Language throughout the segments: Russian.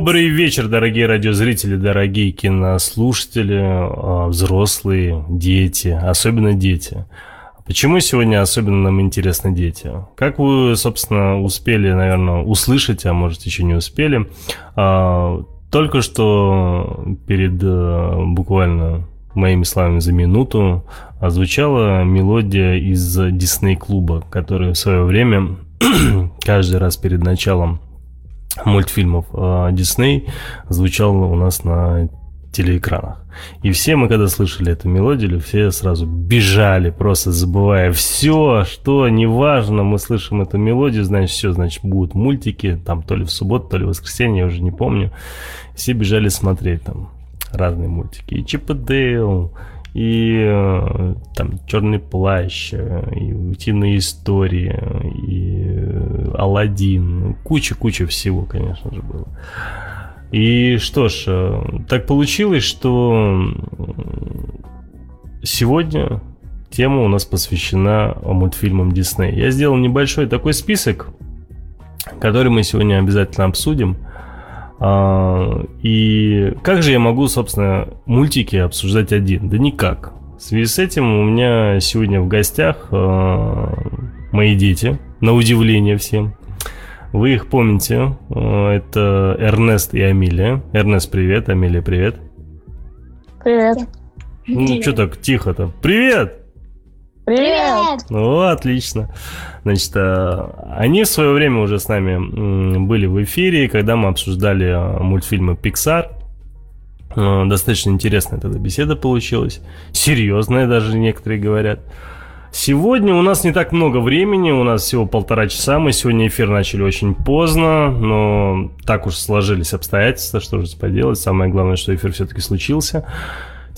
Добрый вечер, дорогие радиозрители, дорогие кинослушатели, а, взрослые, дети, особенно дети. Почему сегодня особенно нам интересны дети? Как вы, собственно, успели, наверное, услышать, а может еще не успели, а, только что перед э, буквально моими словами за минуту озвучала мелодия из Дисней клуба, которая в свое время каждый раз перед началом мультфильмов Дисней звучал у нас на телеэкранах. И все мы, когда слышали эту мелодию, все сразу бежали, просто забывая все, что неважно, мы слышим эту мелодию, значит, все, значит, будут мультики, там, то ли в субботу, то ли в воскресенье, я уже не помню. Все бежали смотреть там разные мультики. И Чип и Дейл, и э, там Черный плащ, э, и утиные истории, и э, Алладин, куча-куча всего, конечно же, было. И что ж, так получилось, что сегодня тема у нас посвящена мультфильмам Дисней. Я сделал небольшой такой список, который мы сегодня обязательно обсудим – и как же я могу, собственно, мультики обсуждать один? Да никак. В связи с этим у меня сегодня в гостях а, мои дети, на удивление всем. Вы их помните. А, это Эрнест и Амилия. Эрнест, привет. Амилия, привет. Привет. Ну, что так тихо-то? Привет! Привет! Ну, отлично. Значит, э, они в свое время уже с нами были в эфире, когда мы обсуждали э, мультфильмы Pixar. Э, достаточно интересная тогда беседа получилась. Серьезная даже некоторые говорят. Сегодня у нас не так много времени, у нас всего полтора часа. Мы сегодня эфир начали очень поздно, но так уж сложились обстоятельства, что же поделать. Самое главное, что эфир все-таки случился.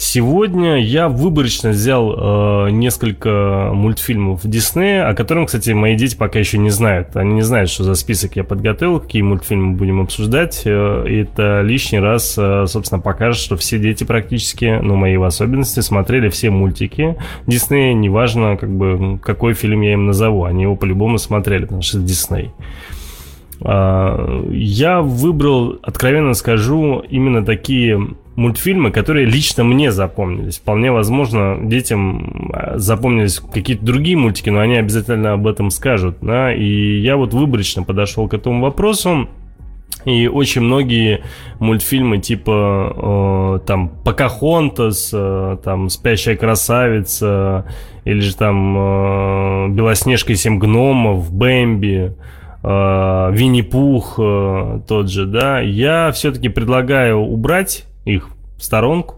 Сегодня я выборочно взял э, несколько мультфильмов Диснея, о котором, кстати, мои дети пока еще не знают. Они не знают, что за список я подготовил, какие мультфильмы будем обсуждать. Э, и это лишний раз, э, собственно, покажет, что все дети практически, ну, мои в особенности, смотрели все мультики Диснея. Неважно, как бы, какой фильм я им назову, они его по-любому смотрели, потому что это Дисней. А, я выбрал, откровенно скажу, именно такие мультфильмы, которые лично мне запомнились. Вполне возможно, детям а, запомнились какие-то другие мультики, но они обязательно об этом скажут. Да? И я вот выборочно подошел к этому вопросу. И очень многие мультфильмы типа э, там Покахонтас, э, там Спящая красавица, или же там э, Белоснежка и семь гномов, Бэмби, э, Винни-Пух э, тот же, да, я все-таки предлагаю убрать их в сторонку.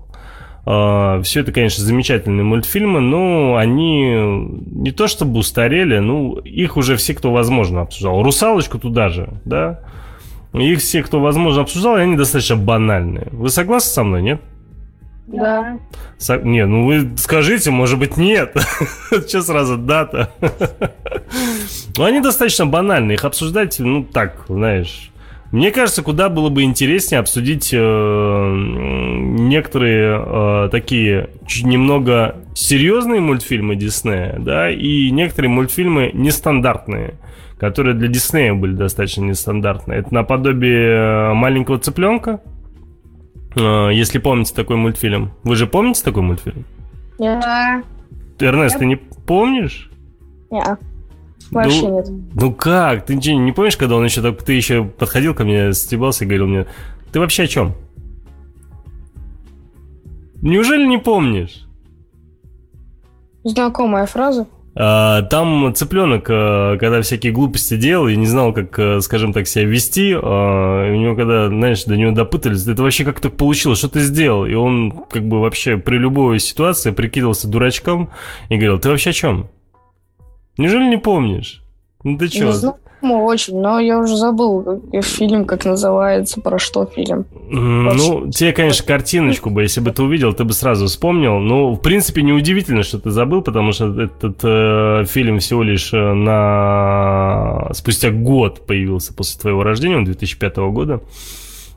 Uh, все это, конечно, замечательные мультфильмы, но они не то чтобы устарели, ну, их уже все, кто возможно, обсуждал. «Русалочку» туда же, да? Их все, кто возможно, обсуждал, и они достаточно банальные. Вы согласны со мной, нет? Да. Со... Не, ну вы скажите, может быть, нет. Что сразу дата? Ну, они достаточно банальные. Их обсуждать, ну, так, знаешь, мне кажется, куда было бы интереснее обсудить э, некоторые э, такие немного серьезные мультфильмы Диснея, да, и некоторые мультфильмы нестандартные, которые для Диснея были достаточно нестандартные. Это наподобие э, маленького цыпленка, э, если помните такой мультфильм. Вы же помните такой мультфильм? Да. Эрнест, ты не помнишь? Нет. Вообще ну, нет. Ну как? Ты ничего не помнишь, когда он еще так, ты еще подходил ко мне, стебался и говорил мне, ты вообще о чем? Неужели не помнишь? Знакомая фраза. А, там цыпленок, э, когда всякие глупости делал и не знал, как, э, скажем так, себя вести, а, у него, когда, знаешь, до него допытались, это вообще как так получилось, что ты сделал? И он, как бы, вообще при любой ситуации прикидывался дурачком и говорил, ты вообще о чем? Неужели не помнишь? Ну ты что? знакомо очень, но я уже забыл фильм, как называется, про что фильм. Ну, тебе, конечно, картиночку бы, если бы ты увидел, ты бы сразу вспомнил. Ну, в принципе, неудивительно, что ты забыл, потому что этот э, фильм всего лишь э, на спустя год появился после твоего рождения, он 2005 года.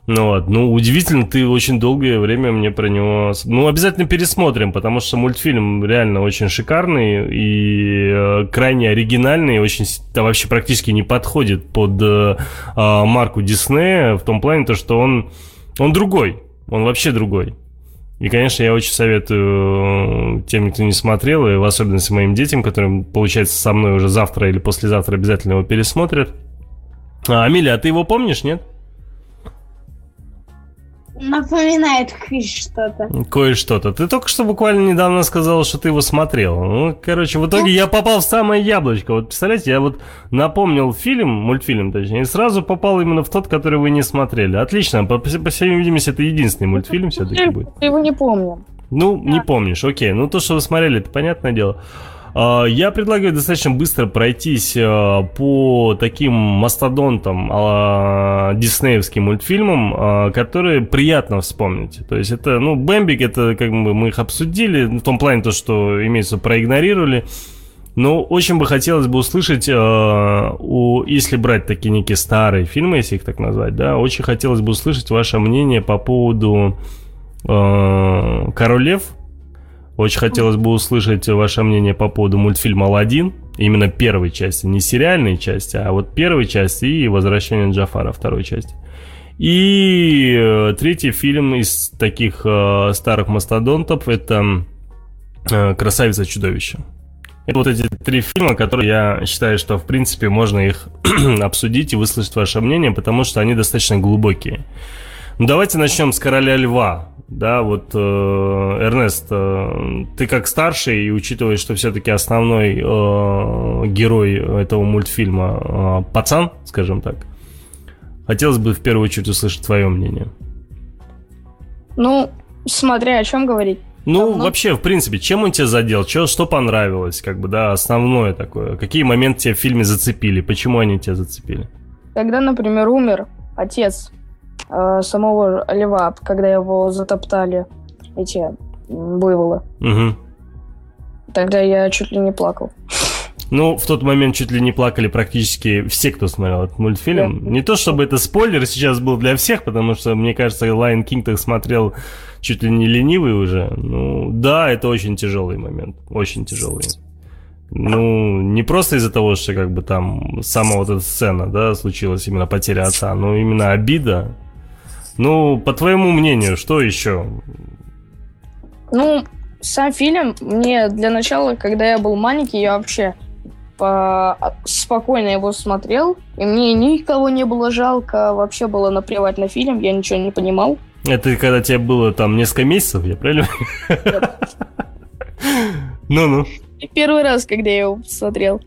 Ну вот, ну удивительно, ты очень долгое время мне про него... Ну, обязательно пересмотрим, потому что мультфильм реально очень шикарный и э, крайне оригинальный, очень да, вообще практически не подходит под э, э, марку Диснея в том плане, то, что он, он другой, он вообще другой. И, конечно, я очень советую э, тем, кто не смотрел, и в особенности моим детям, которым, получается, со мной уже завтра или послезавтра обязательно его пересмотрят. А, Амилия, а ты его помнишь, нет? Напоминает кое-что-то. Кое-что-то. Ты только что буквально недавно сказал, что ты его смотрел. Ну, короче, в итоге я попал в самое яблочко. Вот представляете, я вот напомнил фильм, мультфильм точнее, и сразу попал именно в тот, который вы не смотрели. Отлично. По, по всей видимости, это единственный мультфильм все-таки будет. Я его не помню. Ну, не помнишь, окей. Ну, то, что вы смотрели, это понятное дело. А, я предлагаю достаточно быстро пройтись а, по таким мастодонтам а, диснеевским мультфильмам, которые приятно вспомнить. То есть это, ну, Бэмбик, это как бы мы их обсудили, в том плане то, что имеется проигнорировали. Но очень бы хотелось бы услышать, у, если брать такие некие старые фильмы, если их так назвать, да, очень хотелось бы услышать ваше мнение по поводу Король Лев, очень хотелось бы услышать ваше мнение по поводу мультфильма «Аладдин». Именно первой части, не сериальной части, а вот первой части и «Возвращение Джафара» второй части. И э, третий фильм из таких э, старых мастодонтов – это э, «Красавица-чудовище». Это вот эти три фильма, которые я считаю, что в принципе можно их обсудить и выслушать ваше мнение, потому что они достаточно глубокие. Ну, давайте начнем с «Короля льва». Да, вот, э, Эрнест, э, ты как старший, и учитывая, что все-таки основной э, герой этого мультфильма э, пацан, скажем так, хотелось бы в первую очередь услышать твое мнение. Ну, смотря о чем говорить. Ну, Давно? вообще, в принципе, чем он тебя задел? Что, что понравилось, как бы, да, основное такое? Какие моменты тебя в фильме зацепили? Почему они тебя зацепили? Когда, например, умер отец э, самого льва, когда его затоптали эти буйволы. Угу. Тогда я чуть ли не плакал. Ну, в тот момент чуть ли не плакали практически все, кто смотрел этот мультфильм. Да. Не то, чтобы это спойлер сейчас был для всех, потому что, мне кажется, Lion King так смотрел чуть ли не ленивый уже. Ну, да, это очень тяжелый момент. Очень тяжелый. Ну, не просто из-за того, что как бы там сама вот эта сцена, да, случилась именно потеря отца, но именно обида, ну, по твоему мнению, что еще? Ну, сам фильм мне для начала, когда я был маленький, я вообще по... спокойно его смотрел, и мне никого не было жалко, вообще было наплевать на фильм, я ничего не понимал. Это когда тебе было там несколько месяцев, я правильно? Ну-ну. Первый раз, когда я его посмотрел.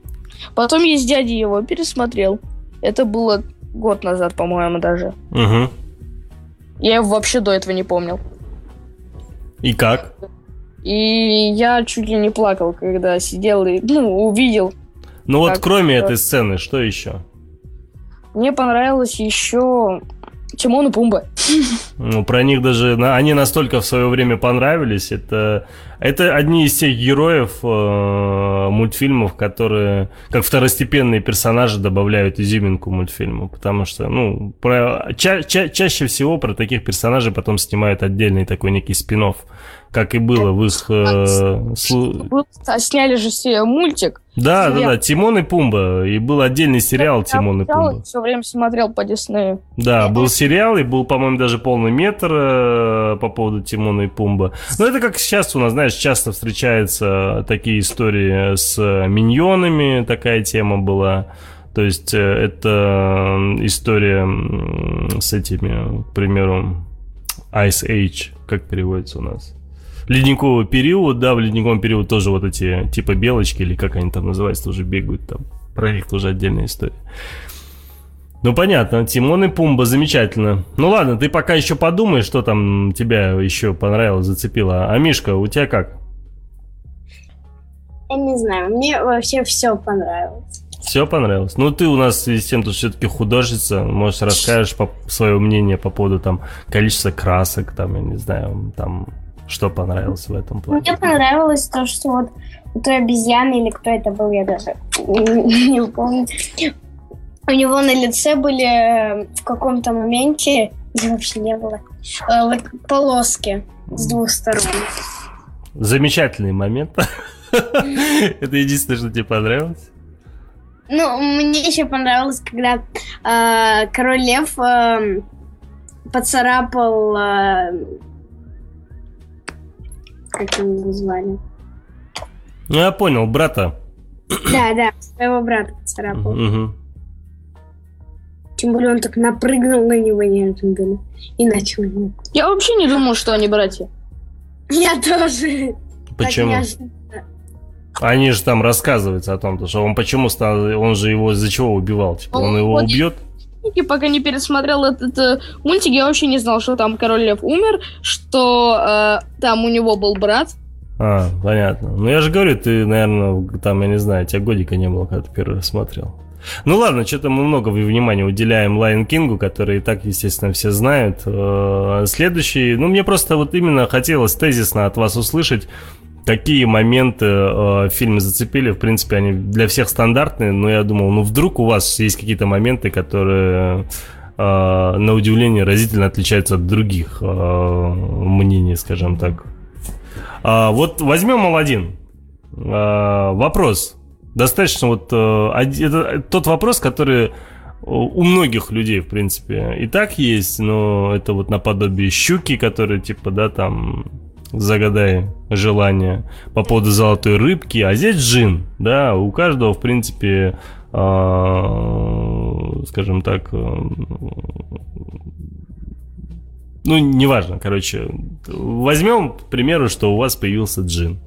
Потом я с дядей его пересмотрел. Это было год назад, по-моему, даже. Угу. Я его вообще до этого не помнил. И как? И я чуть ли не плакал, когда сидел и, ну, увидел. Ну вот кроме этой сцены, что еще? Мне понравилось еще Тимон и Пумба. Ну, про них даже... Они настолько в свое время понравились. Это, это одни из тех героев э, мультфильмов, которые как второстепенные персонажи добавляют изюминку мультфильму. Потому что, ну, про, ча, ча, чаще всего про таких персонажей потом снимают отдельный такой некий спин -офф как и было в их... Э, сняли же все мультик. Да, да, да, Тимон и Пумба. И был отдельный сериал Я Тимон и Пумба. Все время смотрел по Диснею. Да, был сериал, и был, по-моему, даже полный метр э, по поводу Тимона и Пумба. Но это как сейчас у нас, знаешь, часто встречаются такие истории с миньонами, такая тема была. То есть э, это история с этими, к примеру, Ice Age, как переводится у нас. Ледниковый период, да, в ледниковом периоде тоже вот эти типа белочки или как они там называются, тоже бегают там. Про них тоже отдельная история. Ну, понятно, Тимон и Пумба, замечательно. Ну, ладно, ты пока еще подумай, что там тебя еще понравилось, зацепило. А Мишка, у тебя как? Я не знаю, мне вообще все понравилось. Все понравилось? Ну, ты у нас, естественно, тут все-таки художница. Может, расскажешь по, свое мнение по поводу там количества красок, там, я не знаю, там, что понравилось в этом плане? Мне понравилось то, что вот у той обезьяны или кто это был, я даже не помню. У него на лице были э, в каком-то моменте, вообще не было, э, вот полоски с двух сторон. Замечательный момент. Это единственное, что тебе понравилось? Ну, мне еще понравилось, когда э, король лев э, поцарапал, э, как его звали? Ну, я понял, брата. Да, да, своего брата поцарапал. Угу. Тем более он так напрыгнул на него неожиданно и начал ему. Я вообще не думал, что они братья. Я тоже. Почему? Они же там рассказываются о том, что он почему стал, он же его из-за чего убивал, типа он его Вот убьет. И пока не пересмотрел этот э, мультик, я вообще не знал, что там король лев умер, что э, там у него был брат. А, понятно. Ну я же говорю, ты, наверное, там, я не знаю, тебя годика не было, когда ты первый раз смотрел. Ну ладно, что-то мы много внимания уделяем Лайон Кингу, который и так, естественно, все знают. Э, Следующий, ну мне просто вот именно хотелось тезисно от вас услышать, какие моменты э, в фильме зацепили. В принципе, они для всех стандартные, но я думал, ну вдруг у вас есть какие-то моменты, которые э, на удивление разительно отличаются от других э, мнений, скажем так. А, вот возьмем Алладин. А, вопрос. Достаточно вот оди- это тот вопрос, который у многих людей, в принципе, и так есть, но это вот наподобие щуки, которые типа, да, там загадай желание по поводу золотой рыбки, а здесь джин, да, у каждого, в принципе, а, скажем так, э, ну, неважно, короче, возьмем, к примеру, что у вас появился джин.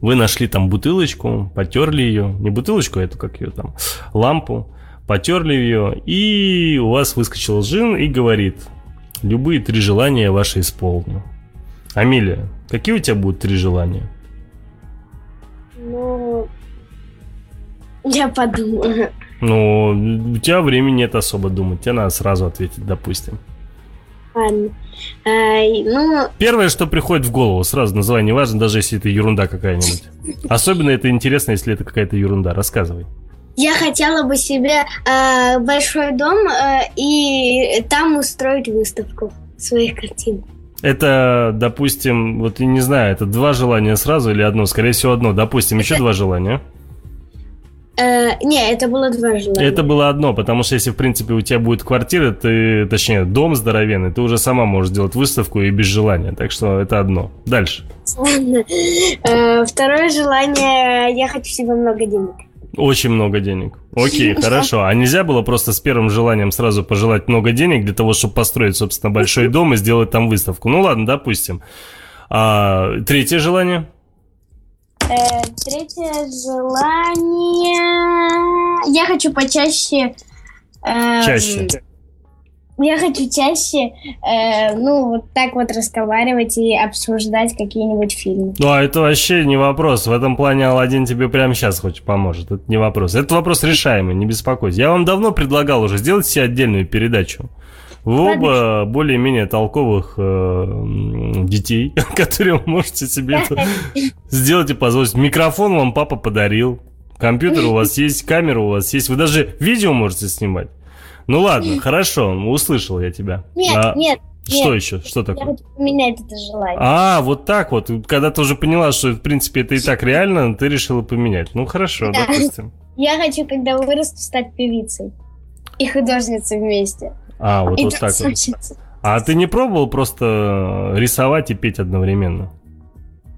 Вы нашли там бутылочку, потерли ее, не бутылочку, а эту, как ее там, лампу, потерли ее, и у вас выскочил джин и говорит, любые три желания ваши исполню. Амилия, какие у тебя будут три желания? Ну, я подумаю. Ну, у тебя времени нет особо думать, тебе надо сразу ответить, допустим. Ладно. Ай, ну, Первое, что приходит в голову, сразу называй, неважно, даже если это ерунда какая-нибудь. Особенно это интересно, если это какая-то ерунда. Рассказывай. я хотела бы себе э, большой дом э, и там устроить выставку своих картин. Это, допустим, вот я не знаю, это два желания сразу или одно? Скорее всего, одно. Допустим, еще два желания. Э, не, это было два желания. Это было одно, потому что если, в принципе, у тебя будет квартира, ты, точнее, дом здоровенный, ты уже сама можешь сделать выставку и без желания. Так что это одно. Дальше. Ладно. Э, второе желание, я хочу себе много денег. Очень много денег. Окей, хорошо. А нельзя было просто с первым желанием сразу пожелать много денег для того, чтобы построить, собственно, большой дом и сделать там выставку? Ну ладно, допустим. А, третье желание? Э, третье желание, я хочу почаще. э, Чаще. Я хочу чаще, э, ну, вот так вот разговаривать и обсуждать какие-нибудь фильмы. Ну, а это вообще не вопрос. В этом плане Алладин тебе прямо сейчас хоть поможет. Это не вопрос. Это вопрос решаемый, не беспокойся. Я вам давно предлагал уже сделать себе отдельную передачу. Вы оба более-менее толковых э, детей, которые вы можете себе это сделать и позволить. Микрофон вам папа подарил. Компьютер у вас есть, камера у вас есть. Вы даже видео можете снимать. Ну ладно, хорошо, услышал я тебя. Нет, А нет, Что нет. еще? Что я такое? хочу поменять это желание. А, вот так вот. Когда ты уже поняла, что, в принципе, это и так реально, ты решила поменять. Ну, хорошо, Да. допустим. Я хочу, когда вырасту, стать певицей. И художницей вместе. А, вот, и вот так вот. танцовщицей. А ты не пробовал просто рисовать и петь одновременно?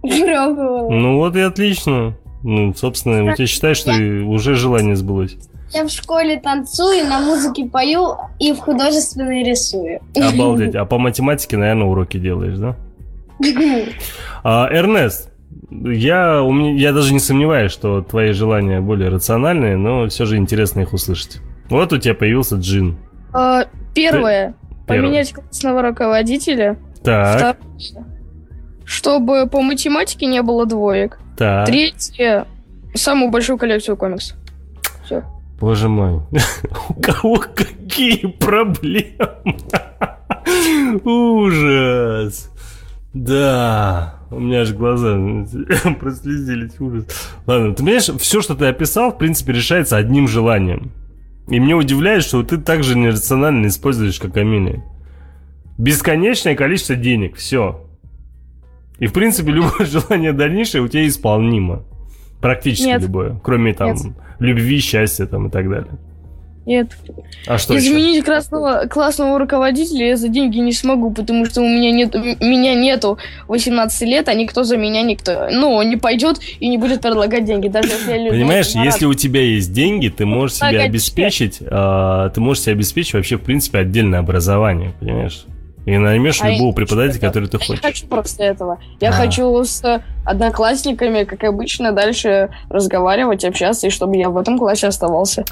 Пробовала. Ну вот и отлично. Ну, собственно, у тебя считаешь, что уже желание сбылось. Я в школе танцую, на музыке пою и в художественной рисую. Обалдеть. А по математике, наверное, уроки делаешь, да? А, Эрнест, я, у меня, я даже не сомневаюсь, что твои желания более рациональные, но все же интересно их услышать. Вот у тебя появился джин. А, Первое. Первое. Поменять классного руководителя. Так, Второе. Чтобы по математике не было двоек. так. Третье. Самую большую коллекцию комиксов. Боже мой. У кого какие проблемы? Ужас. Да. У меня аж глаза прослезились. Ужас. Ладно, ты понимаешь, все, что ты описал, в принципе, решается одним желанием. И мне удивляет, что ты так же нерационально используешь, как Амелия. Бесконечное количество денег. Все. И, в принципе, любое желание дальнейшее у тебя исполнимо. Практически Нет. любое. Кроме там Нет. любви, счастья там и так далее. Нет. А что еще? Изменить красного, классного руководителя я за деньги не смогу, потому что у меня нет, меня нету 18 лет, а никто за меня никто. Ну, не пойдет и не будет предлагать деньги, даже если я люблю. Понимаешь, если у тебя есть деньги, ты можешь себе обеспечить, а, ты можешь себе обеспечить вообще, в принципе, отдельное образование, понимаешь? И наймешь А я любого преподавателя, который ты Я не хочешь. хочу просто этого. Я А. хочу с одноклассниками, как обычно, дальше разговаривать, общаться, и чтобы я в этом классе оставался.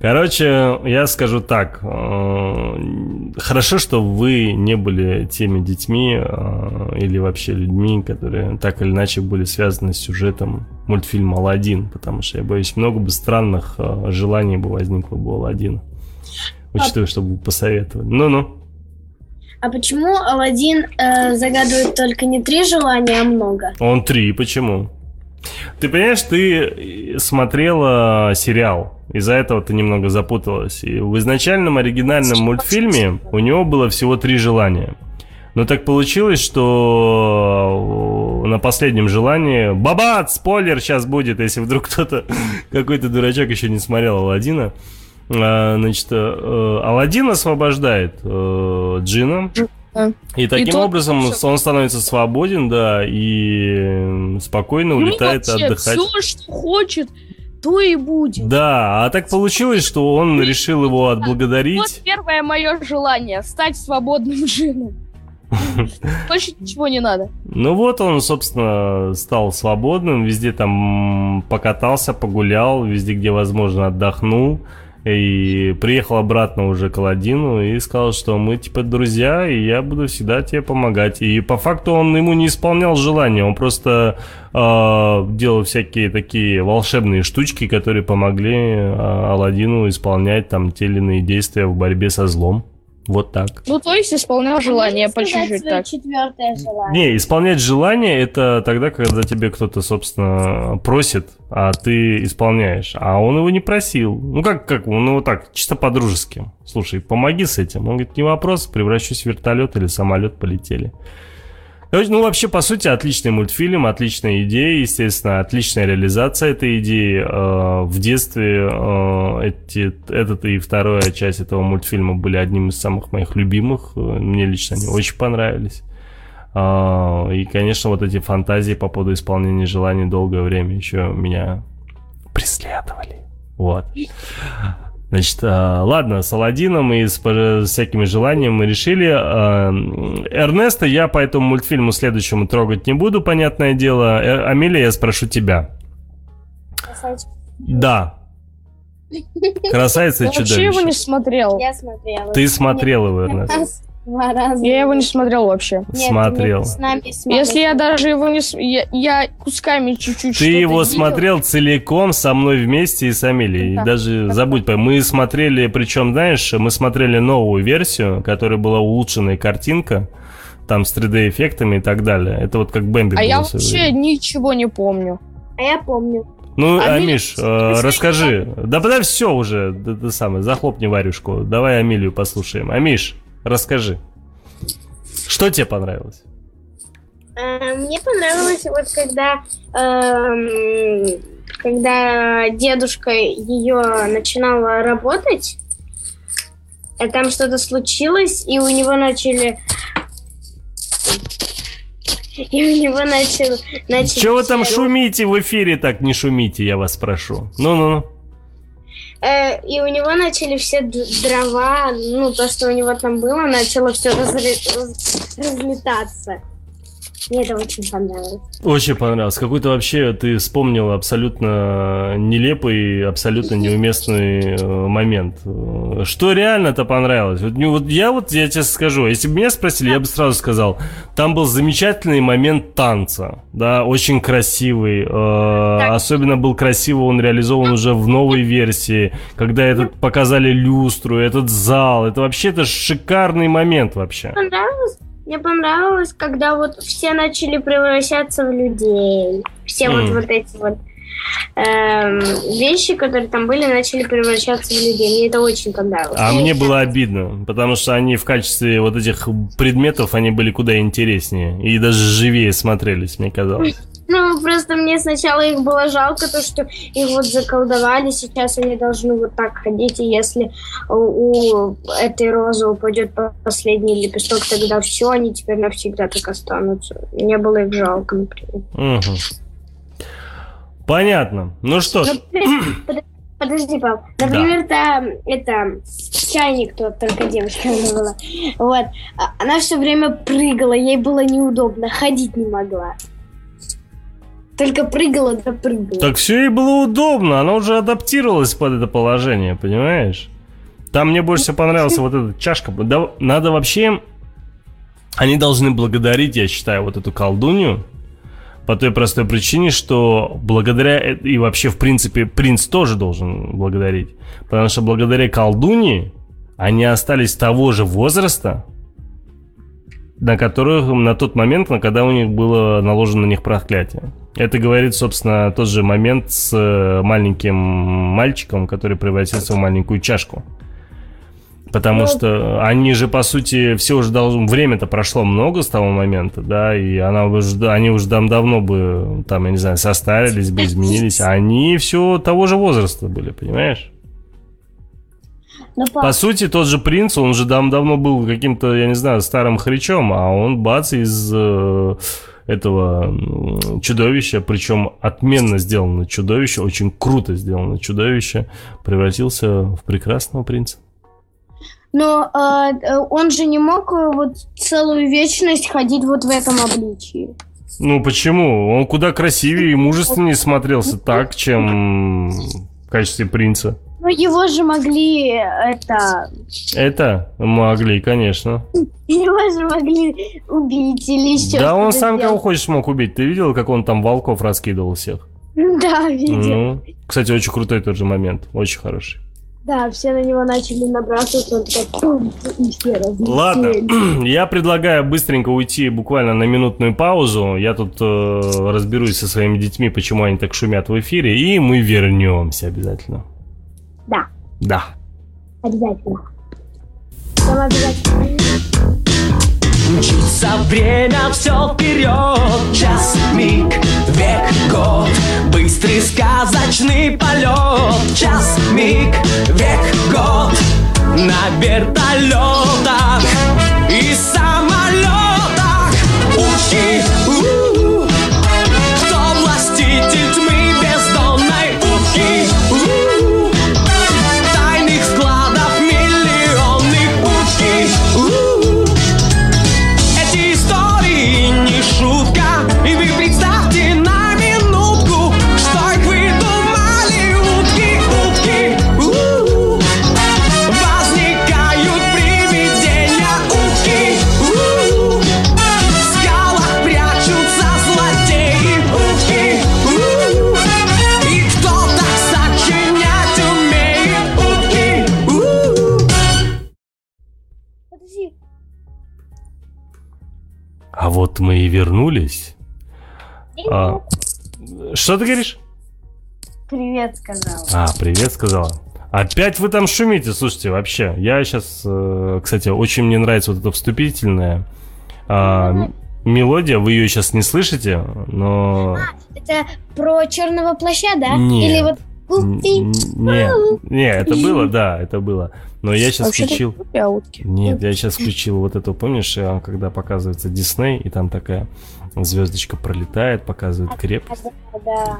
Короче, я скажу так. э, Хорошо, что вы не были теми детьми э, или вообще людьми, которые так или иначе были связаны с сюжетом мультфильма «Аладдин», потому что, я боюсь, много бы странных э, желаний бы возникло бы у Аладдина. Учитывая, что бы вы посоветовали. Ну-ну. А почему Алладин э, загадывает только не три желания, а много? Он три, почему? Ты понимаешь, ты смотрела сериал, из-за этого ты немного запуталась. И в изначальном оригинальном мультфильме у него было всего три желания. Но так получилось, что на последнем желании... Бабат! Спойлер сейчас будет, если вдруг кто-то, какой-то дурачок еще не смотрел Алладина. А, Значит, э, Алладин освобождает э, Джина. И таким то- образом всё. он становится свободен, да, и спокойно улетает Ну, вообще, отдыхать. Все, что хочет, то и будет. Да, а так получилось, что он решил его Вот отблагодарить. первое мое желание стать свободным джином. Больше ничего не надо. Ну вот он, собственно, стал свободным, везде там покатался, погулял, везде, где возможно, отдохнул. И приехал обратно уже к Аладдину и сказал, что мы типа друзья, и я буду всегда тебе помогать. И по факту он ему не исполнял желания, он просто э, делал всякие такие волшебные штучки, которые помогли э, Аладдину исполнять там те или иные действия в борьбе со злом. Вот так. Ну, то есть исполнял желание по чуть-чуть так. четвертое желание. Не, исполнять желание это тогда, когда тебе кто-то, собственно, просит, а ты исполняешь. А он его не просил. Ну как, как, ну вот так, чисто по-дружески. Слушай, помоги с этим. Он говорит, не вопрос, превращусь в вертолет или самолет, полетели. Ну, вообще, по сути, отличный мультфильм, отличная идея, естественно, отличная реализация этой идеи. Э, В детстве э, эти, этот и вторая часть этого мультфильма были одним из самых моих любимых. Э, Мне лично они очень понравились. И, конечно, вот эти фантазии по поводу исполнения желаний долгое время еще меня преследовали. Вот. Значит, а, ладно, с Аладдином и с всякими желаниями мы решили. А, Эрнеста я по этому мультфильму следующему трогать не буду, понятное дело. Э, Амелия, я спрошу тебя. Да. Красавица и Я вообще его не чудовище. смотрел. Я смотрела. Ты смотрел его, Эрнест? Два раза. Я его не смотрел вообще. Нет, смотрел. с нами смотрели. Если я даже его не... с- Я, я кусками чуть-чуть Ты что-то его видел. смотрел целиком со мной вместе и с Амелией. Да, даже да. забудь, мы смотрели, причем, знаешь, мы смотрели новую версию, которая была улучшенная картинка, там с 3D-эффектами и так далее. Это вот как Бэмби А я вообще время. ничего не помню. А я помню. Ну, Амелия, Амиш, ты э, расскажи. Да подавай все уже, да, да самое, захлопни варюшку. Давай Амелию послушаем. Амиш, расскажи. Что тебе понравилось? А, Мне понравилось вот когда, эм, когда дедушка ее начинала работать, а там что-то случилось, и у него начали... И у него начал... начали Чего вы там шумите в эфире так? Не шумите, я вас прошу. Ну-ну-ну. Э, и у него начали все дрова, ну, то, что у него там было, начало все разлетаться. Мне это очень понравилось. Очень понравилось. Какой-то вообще ты вспомнил абсолютно нелепый, абсолютно неуместный э, момент. Что реально-то понравилось? Вот, ну, вот я вот, я тебе скажу, если бы меня спросили, я бы сразу сказал, там был замечательный момент танца, да, очень красивый. Э, особенно был красиво он реализован уже в новой версии, когда этот показали люстру, этот зал. Это вообще-то шикарный момент вообще. Понравилось? Мне понравилось, когда вот все начали превращаться в людей. Все вот, М. вот эти вот эм, вещи, которые там были, начали превращаться в людей. Мне это очень понравилось. А Ну, мне было обидно, потому что они в качестве вот этих предметов, они были куда интереснее и даже живее смотрелись, мне казалось. Ну, просто мне сначала их было жалко, то, что их вот заколдовали, сейчас они должны вот так ходить, и если у, у этой розы упадет по- последний лепесток, тогда все, они теперь навсегда так останутся. Мне было их жалко, например. Мгм. Понятно. Ну что ж, под- Подожди, пап. Например, та, это, чайник тот, только девушка она была. Вот. Она все время прыгала, ей было неудобно, ходить не могла. Только прыгала да прыгала. так все и было удобно, она уже адаптировалась под это положение, понимаешь? Там мне больше всего понравилась вот эта чашка. Надо вообще... Они должны благодарить, я считаю, вот эту колдунью, по той простой причине, что благодаря... э- И вообще, в принципе, принц тоже должен благодарить. Потому что благодаря колдуньи они остались того же возраста, на которых на тот момент, на когда у них было наложено на них проклятие. Это говорит, собственно, тот же момент с э, маленьким мальчиком, который превратился в маленькую чашку. Потому Ну, что они же, по сути, все уже должны... Время-то прошло много с того момента, да, и она уже, они уже там давно бы, там, я не знаю, состарились бы, изменились, они все того же возраста были, понимаешь? Ну, пап, По сути, тот же принц, он же дав- давно был каким-то, я не знаю, старым хричом, а он бац из э, этого чудовища, причем отменно сделано чудовище, очень круто сделано чудовище, превратился в прекрасного принца. Но э, э, он же не мог э, вот целую вечность ходить вот в этом обличии. Ну почему? Он куда красивее и мужественнее смотрелся так, чем в качестве принца. Но его же могли это... Это могли, конечно. Его же могли убить или еще Да, он сам кого хочешь мог убить. Ты видел, как он там волков раскидывал всех? Да, видел. Ну, кстати, очень крутой тот же момент. Очень хороший. Да, все на него начали набрасываться, он такой пум, и все разлетелись. Ладно, я предлагаю быстренько уйти буквально на минутную паузу. Я тут э, разберусь со своими детьми, почему они так шумят в эфире, и мы вернемся обязательно. Да, Да. обязательно. Там обязательно. Мчится время все вперед Час, миг, век, год Быстрый сказочный полет Час, миг, век, год На вертолетах А вот мы и вернулись. А, что ты говоришь? Привет, сказала. А, привет, сказала. Опять вы там шумите, слушайте, вообще. Я сейчас, кстати, очень мне нравится вот эта вступительная а, мелодия. Вы ее сейчас не слышите, но... Это про черного плаща, да? Нет. Или вот Не, не, это было, да, это было. Но я сейчас Вообще-то включил... Нет, я сейчас включил вот эту, помнишь, э, когда показывается Дисней, и там такая звездочка пролетает, показывает крепость.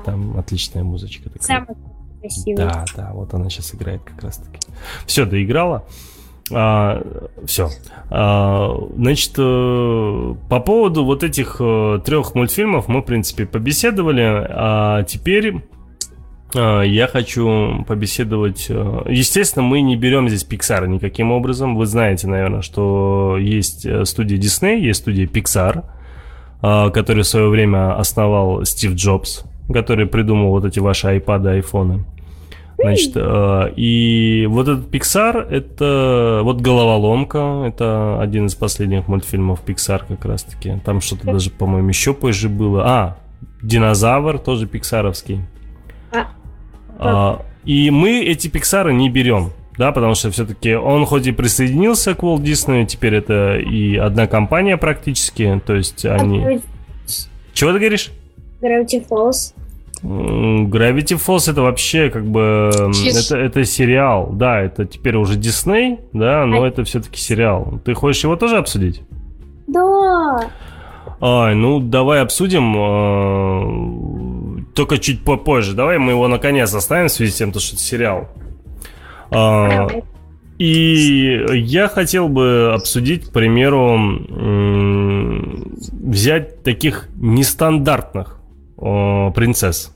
Там отличная музычка такая. Красивый. Да, да, вот она сейчас играет как раз таки. Все, доиграла. все. значит, э, по поводу вот этих э, трех мультфильмов мы, в принципе, побеседовали. А теперь я хочу побеседовать. э, Естественно, мы не берем здесь Pixar никаким образом. Вы знаете, наверное, что есть э, студия Disney, есть студия Pixar, э, которую в свое время основал Стив Джобс, который придумал вот эти ваши iPad, айфоны. Значит, э, и вот этот Pixar, это вот головоломка, это один из последних мультфильмов Pixar как раз-таки. Там что-то даже, по-моему, еще позже было. А, динозавр тоже пиксаровский. А. А, и мы эти Пиксары не берем. Да, потому что все-таки он хоть и присоединился к Walt Disney, теперь это и одна компания практически, то есть они... Чего ты говоришь? Gravity Falls. Gravity Falls это вообще как бы это, это сериал, да, это теперь уже Дисней, да, но это все-таки сериал. Ты хочешь его тоже обсудить? Да. Ай, ну давай обсудим, э, только чуть попозже. Давай мы его наконец оставим в связи с тем, то, что это сериал. А, и я хотел бы обсудить, к примеру, м, взять таких нестандартных э, принцесс.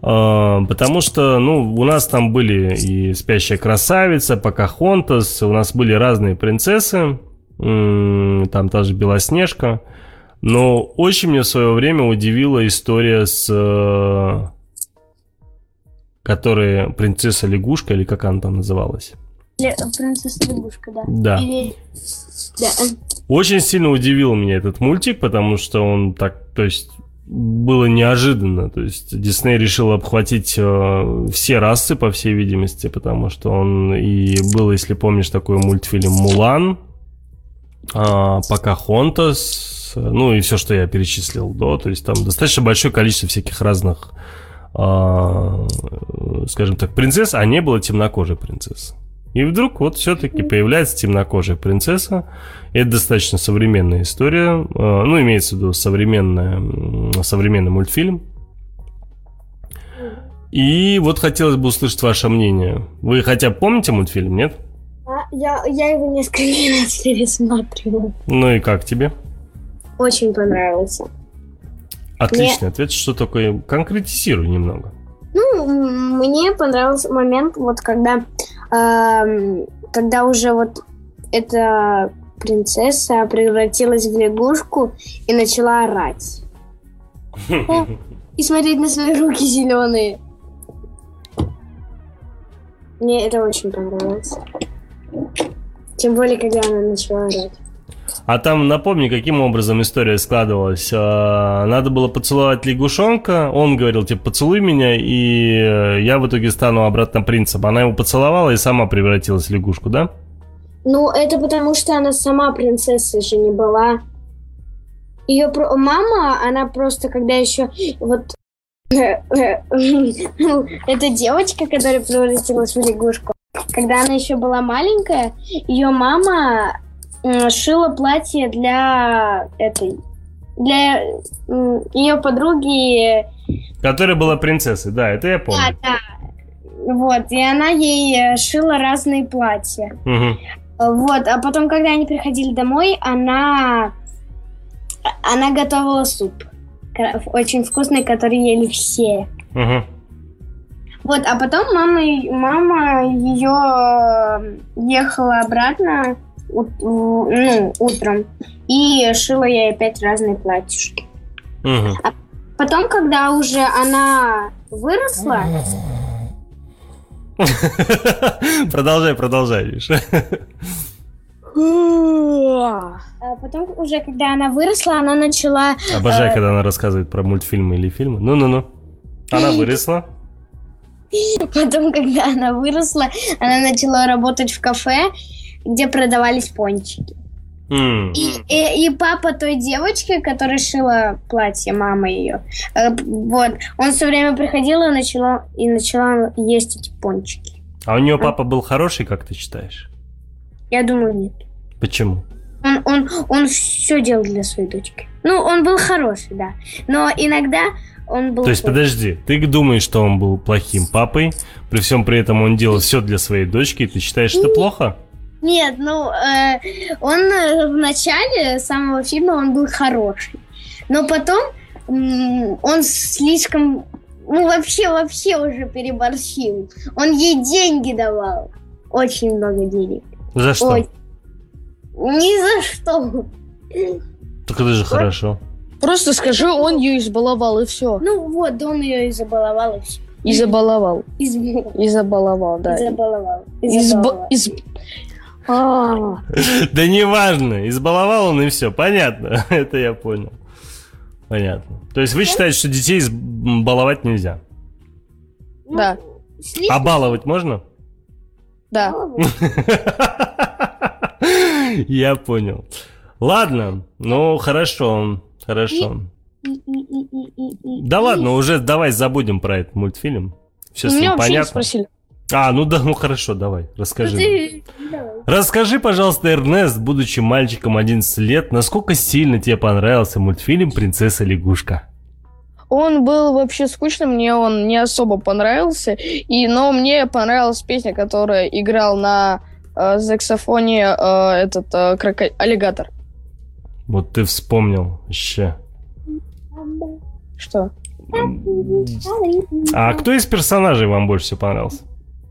А, Потому что, ну, у нас там были и спящая красавица, Покахонтас, у нас были разные принцессы, м, там та же Белоснежка. Но очень меня в свое время удивила история с... э, Которая принцесса лягушка, или как она там называлась? Ле- Принцесса лягушка, да. Да. Или... Да. Очень сильно удивил меня этот мультик, потому что он так, то есть было неожиданно. То есть Дисней решил обхватить э, все расы, по всей видимости, потому что он и был, если помнишь, такой мультфильм Мулан, а, Покахонтас, ну и все, что я перечислил до. То есть там достаточно большое количество всяких разных, а, скажем так, принцесс, а не было темнокожей принцессы. И вдруг вот все-таки появляется темнокожая принцесса. Это достаточно современная история. э, Ну, имеется в виду современная, современный мультфильм. И вот хотелось бы услышать ваше мнение. Вы хотя бы помните мультфильм, нет? А, я, я его несколько раз пересматривала. Ну и как тебе? Очень понравился. Отличный ответ. Что такое? Конкретизируй немного. Ну, мне понравился момент, вот когда, эм, когда уже вот эта принцесса превратилась в лягушку и начала орать. И смотреть на свои руки зеленые. Мне это очень понравилось. Тем более, когда она начала орать. А там напомни, каким образом история складывалась. А, Надо было поцеловать лягушонка, он говорил, типа, поцелуй меня, и э, я в итоге стану обратно принцем. Она его поцеловала и сама превратилась в лягушку, да? Ну, это потому что она сама принцессой же не была. Ее про- мама, она просто, когда еще вот эта девочка, которая превратилась в лягушку, когда она еще была маленькая, ее мама шила платье для этой для ее подруги. Которая была принцессой, да, это я помню. Да, да. Вот, и она ей э, шила разные платья. Мгм. Вот, а потом, когда они приходили домой, она, она готовила суп. Очень вкусный, который ели все. Мгм. Вот, а потом мама, мама ее ехала обратно ну, утром и шила ей опять разные платьишки. Мгм. Потом, когда уже она выросла, Продолжай, продолжай, Миш. а потом уже, когда она выросла, она начала Обожаю, когда она рассказывает про мультфильмы или фильмы. Ну-ну-ну. Она выросла. Потом, когда она выросла, она начала работать в кафе, где продавались пончики. М. И, и папа той девочки, которая шила платье, мама ее, э, вот, он все время приходил и начала, и начала есть эти пончики. А у нее папа был хороший, как ты считаешь? Я думаю, нет. Почему? Он, он, он все делал для своей дочки. Ну, он был хороший, да. Но иногда он был... То есть, подожди, ты думаешь, что он был плохим папой, при всем при этом он делал все для своей дочки, и ты считаешь это плохо? Нет, ну, э, он э, в начале самого фильма он был хороший. Но потом м, он слишком... Ну, вообще, вообще уже переборщил. Он ей деньги давал. Очень много денег. За что? Ой. Ни за что. Так это же хорошо. Просто скажи, он ее избаловал, и все. Ну вот, он ее и забаловал, и все. И забаловал. Избаловал. И забаловал, да. Забаловал. Изба- из- А, Да неважно, избаловал он и все, понятно, это я понял. Понятно. То есть вы считаете, что детей баловать нельзя? Да, Слишком А баловать можно? да. Я понял. Ладно, ну хорошо, хорошо. Да ладно, уже давай забудем про этот мультфильм. Все с ним понятно. спросили. А, ну да, ну хорошо, давай, расскажи. Ты-. Расскажи, пожалуйста, Эрнест, будучи мальчиком 11 лет, насколько сильно тебе понравился мультфильм «Принцесса лягушка»? Он был вообще скучным, мне он не особо понравился. И, но мне понравилась песня, которая играл на э, саксофоне э, этот э, кроко- аллигатор. Вот ты вспомнил еще. Что? А кто из персонажей вам больше всего понравился?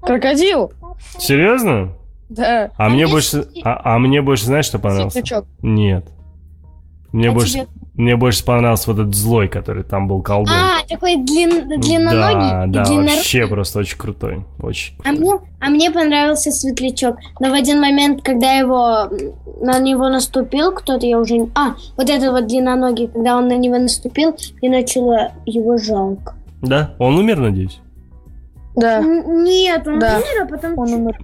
Крокодил? Серьезно? Да. А, А мне больше, а, а мне больше, знаешь, что понравился? Светлячок. Нет. Мне А больше, тебе- мне больше понравился вот этот злой, который там был колдун. А, такой длин- да, длинноногий и да, длиннорукий. вообще просто очень крутой, очень. А мне, а мне понравился светлячок. Но в один момент, когда его на него наступил кто-то, я уже... А, вот этот вот длинноногий, когда он на него наступил, я начала его жалко. Да? Он умер, надеюсь? Да, Н- Нет, он Да. умер, а потом... он умер.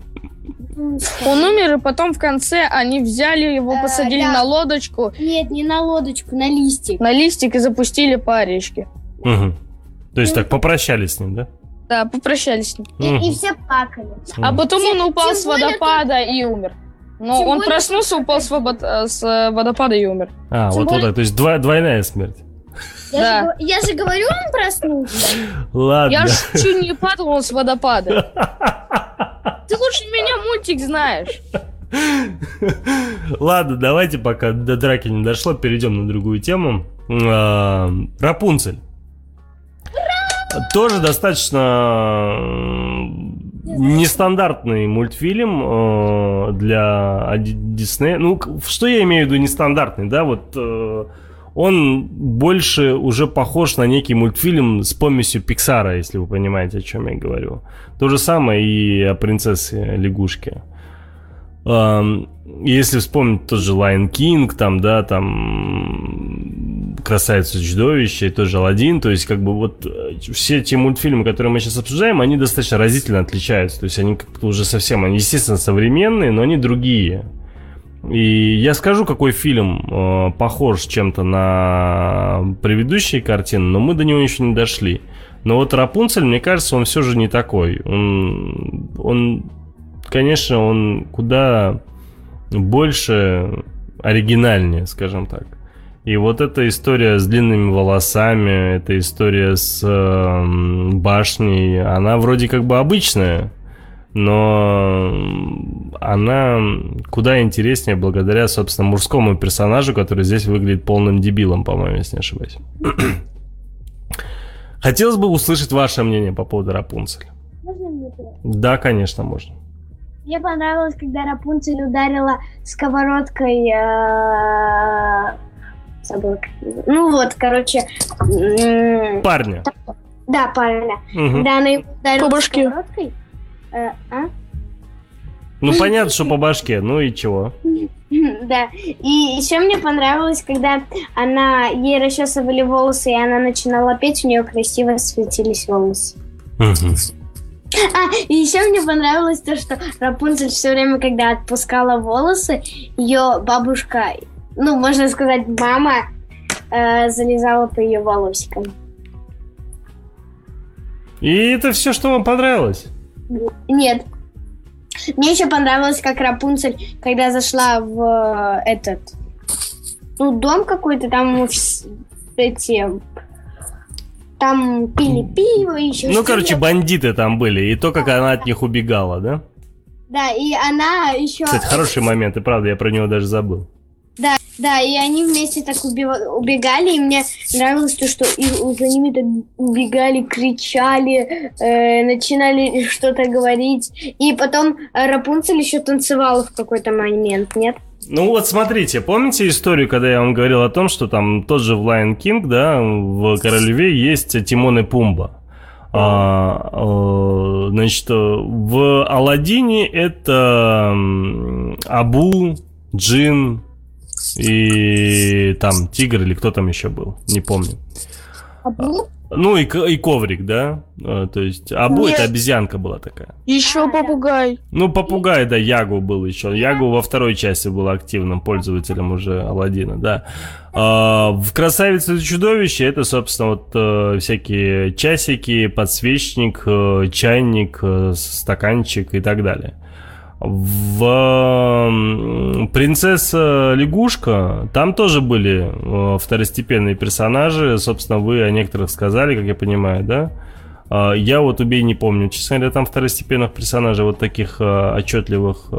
Он умер, и потом в конце они взяли его, Э, посадили да. на лодочку, Нет, не на лодочку, на листик. на листик и запустили по речке. Угу. То есть так, попрощались с ним, да? Да, попрощались с ним. И, Мгм. и все плакали. А потом Тем- он упал с более водопада и умер. Но он более- проснулся, упал с, водопада и умер. А, Тем вот, более- вот так, то есть двойная смерть. Я, Да. же, я же говорю, он проснулся. Ладно. Я ж чуть не падал с водопада. Ты лучше меня мультик знаешь. Ладно, давайте, пока до драки не дошло, перейдем на другую тему. А, Рапунцель. Тоже достаточно нестандартный мультфильм э, для Диснея. Ну, что я имею в виду нестандартный, да? Вот э, он больше уже похож на некий мультфильм с помесью Пиксара, если вы понимаете, о чем я говорю. То же самое и о принцессе лягушке. Если вспомнить тот же Lion King, там, да, там Красавица чудовище, и тот же Алладин, то есть, как бы, вот э, все те мультфильмы, которые мы сейчас обсуждаем, они достаточно разительно отличаются. То есть, они как-то уже совсем, они, естественно, современные, но они другие. И я скажу, какой фильм э, похож чем-то на предыдущие картины, но мы до него еще не дошли. Но вот Рапунцель, мне кажется, он все же не такой. Он, он конечно, он куда больше оригинальнее, скажем так. И вот эта история с длинными волосами, эта история с эм, башней, она вроде как бы обычная, но она куда интереснее благодаря, собственно, мужскому персонажу, который здесь выглядит полным дебилом, по-моему, если не ошибаюсь. Хотелось бы услышать ваше мнение по поводу Рапунцель. Можно мне? Да, конечно, можно. Мне понравилось, когда Рапунцель ударила сковородкой... э, забыла, как его- Ну вот, короче... Парня. Да, правильно. Мгм. Когда она его ударила сковородкой... э, а? Ну, понятно, что по башке. Ну и чего? Да. И еще мне понравилось, когда она ей расчесывали волосы, и она начинала петь, у нее красиво светились волосы. А, и еще мне понравилось то, что Рапунцель все время, когда отпускала волосы, ее бабушка, ну, можно сказать, мама, э, залезала по ее волосикам. И это все, что вам понравилось? Нет. Мне еще понравилось, как Рапунцель, когда зашла в э, этот, ну, дом какой-то, там эти там пили пиво, еще Ну, короче, бандиты там были, и то, как она от них убегала, да? Да, и она еще... Кстати, хороший момент, и правда, я про него даже забыл. Да, и они вместе так убегали, и мне нравилось то, что и за ними так убегали, кричали, э, начинали что-то говорить. И потом Рапунцель еще танцевала в какой-то момент, нет? Ну вот смотрите, помните историю, когда я вам говорил о том, что там тот же в Lion King, да, в Короле Льве есть Тимон и Пумба. А, э, значит, в Алладине это Абу, Джин и там Тигр или кто там еще был, не помню. Ну и, и коврик, да? Э, То есть Абу Нет. это обезьянка была такая. Еще попугай. Ну, попугай, да, Ягу был еще. Ягу во второй части был активным пользователем уже Алладина, да. А, в «Красавице и чудовище» это, собственно, вот э, всякие часики, подсвечник, э, чайник, э, стаканчик и так далее. В «Принцесса лягушка» там тоже были э, второстепенные персонажи. Собственно, вы о некоторых сказали, как я понимаю, да? А, Я вот убей не помню. Честно говоря, там второстепенных персонажей вот таких э, отчетливых, э,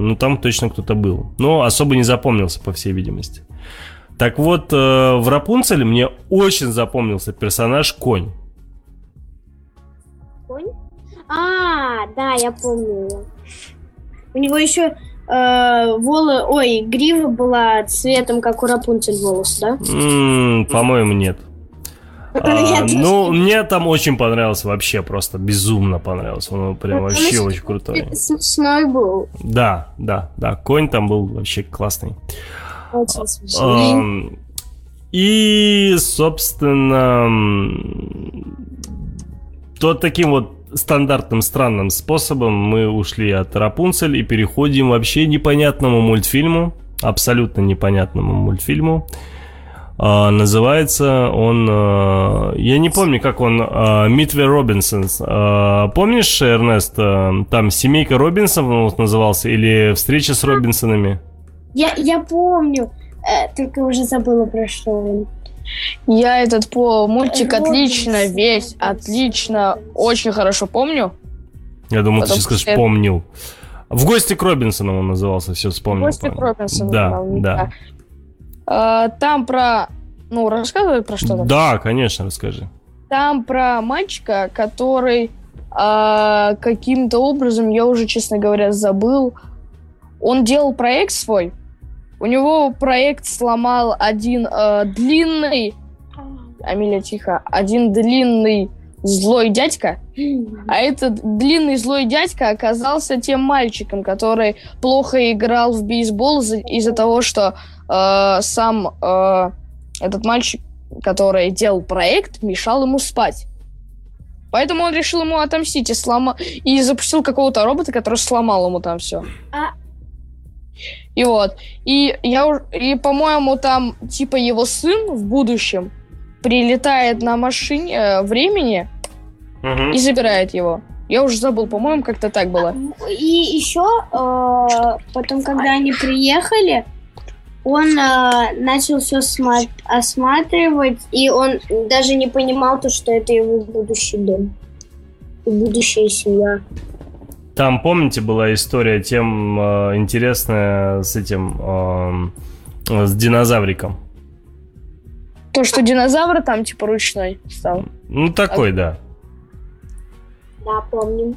ну там точно кто-то был. Но особо не запомнился, по всей видимости. Так вот, в Рапунцеле мне очень запомнился персонаж Конь. Конь? А, да, я помню. У него еще э, волы, ой, грива была цветом, как у Рапунцель волос, да? М, По-моему, нет. А, ну, мне там очень понравился вообще, просто безумно понравился. Он прям Потому вообще очень крутой. Смешной был. Да, да, да. Конь там был вообще классный. Очень смешной. Ам, И, собственно, то таким вот стандартным странным способом мы ушли от Рапунцель и переходим вообще непонятному мультфильму, абсолютно непонятному мультфильму. А, называется он, а, я не помню, как он, а, Митве Робинсонс. А, помнишь, Эрнест, а, там «Семейка Робинсонов» назывался или «Встреча с Робинсонами»? Я, я помню, э, только уже забыла про что он. Я этот по мультик отлично, весь отлично, очень хорошо помню. Я думал, ты сейчас скажешь что- «помнил». В гости к Робинсону он назывался, все вспомнил. Гости к понял. Робинсону, Да, да. А, Там про... Ну, рассказывай про что там. Да, конечно, расскажи. Там про мальчика, который а, каким-то образом, я уже, честно говоря, забыл, он делал проект свой. У него проект сломал один а, длинный... Амилия, тихо. Один длинный злой дядька. А этот длинный злой дядька оказался тем мальчиком, который плохо играл в бейсбол из- из-за того, что э, сам э, этот мальчик, который делал проект, мешал ему спать. Поэтому он решил ему отомстить и, слома... и запустил какого-то робота, который сломал ему там все. А. И вот. И я и, по-моему, там типа его сын в будущем прилетает на машине э, времени и забирает его. Я уже забыл, по-моему, как-то так было. И еще э, потом, когда они приехали, он э, начал все осматривать, и он даже не понимал то, что это его будущий дом. И будущая семья. Там, помните, была история тем э, интересная с этим, э, с динозавриком? То, что динозавр там типа ручной стал. Ну, такой, да. Да, помним.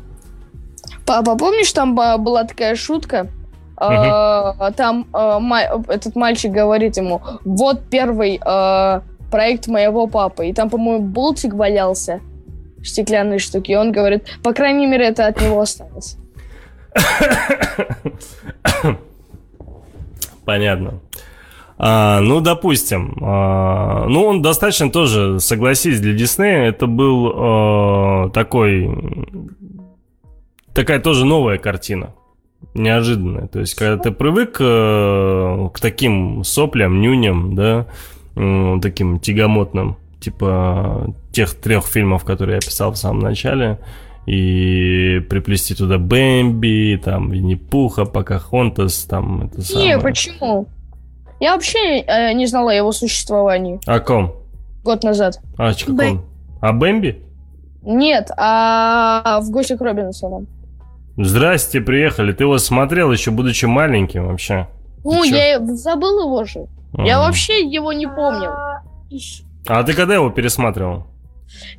Папа, помнишь, там была такая шутка? А, Там а, этот мальчик говорит ему, вот первый а, проект моего папы. И там, по-моему, болтик валялся в стеклянной штуке. И он говорит, по крайней мере, это от него осталось. Понятно. А, ну, допустим. а, ну, он достаточно тоже, согласись, для Диснея это был э, такой... Такая тоже новая картина. Неожиданная. То есть, когда ты привык э, к таким соплям, нюням, да, таким тягомотным, типа тех трех фильмов, которые я писал в самом начале, и приплести туда Бэмби, там, Винни-Пуха, Покахонтас, там, это Не, самое. почему? Я вообще э, не знала о его существовании О ком? год назад. А, ч- каком? А Бэмби? Нет, а в гости к Робинсонам. Здрасте, приехали. Ты его смотрел еще будучи маленьким вообще. Ну, я забыл его же. Я Ага. вообще его не помнил. А, ты когда его пересматривал?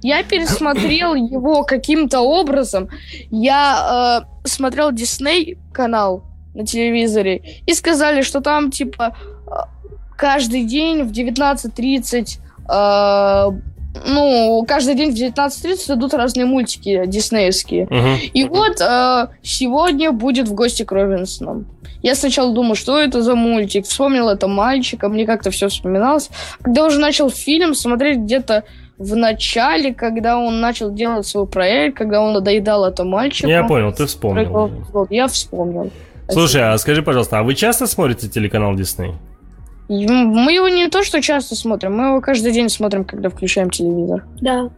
Я пересмотрел его каким-то образом. Я э, смотрел Дисней канал на телевизоре и сказали, что там типа э, каждый день в 19.30 э, ну, каждый день в 19.30 идут разные мультики диснеевские. Мгм. И вот э, сегодня будет в гости к Робинсонам. Я сначала думал, что это за мультик. Вспомнил это мальчика, мне как-то все вспоминалось. Когда уже начал фильм смотреть где-то в начале, когда он начал делать свой проект, когда он надоедал это мальчику. Я понял, ты вспомнил. Я вспомнил. Слушай, а скажи, пожалуйста, а вы часто смотрите телеканал Дисней? И Мы его не то, что часто смотрим, мы его каждый день смотрим, когда включаем телевизор. Да.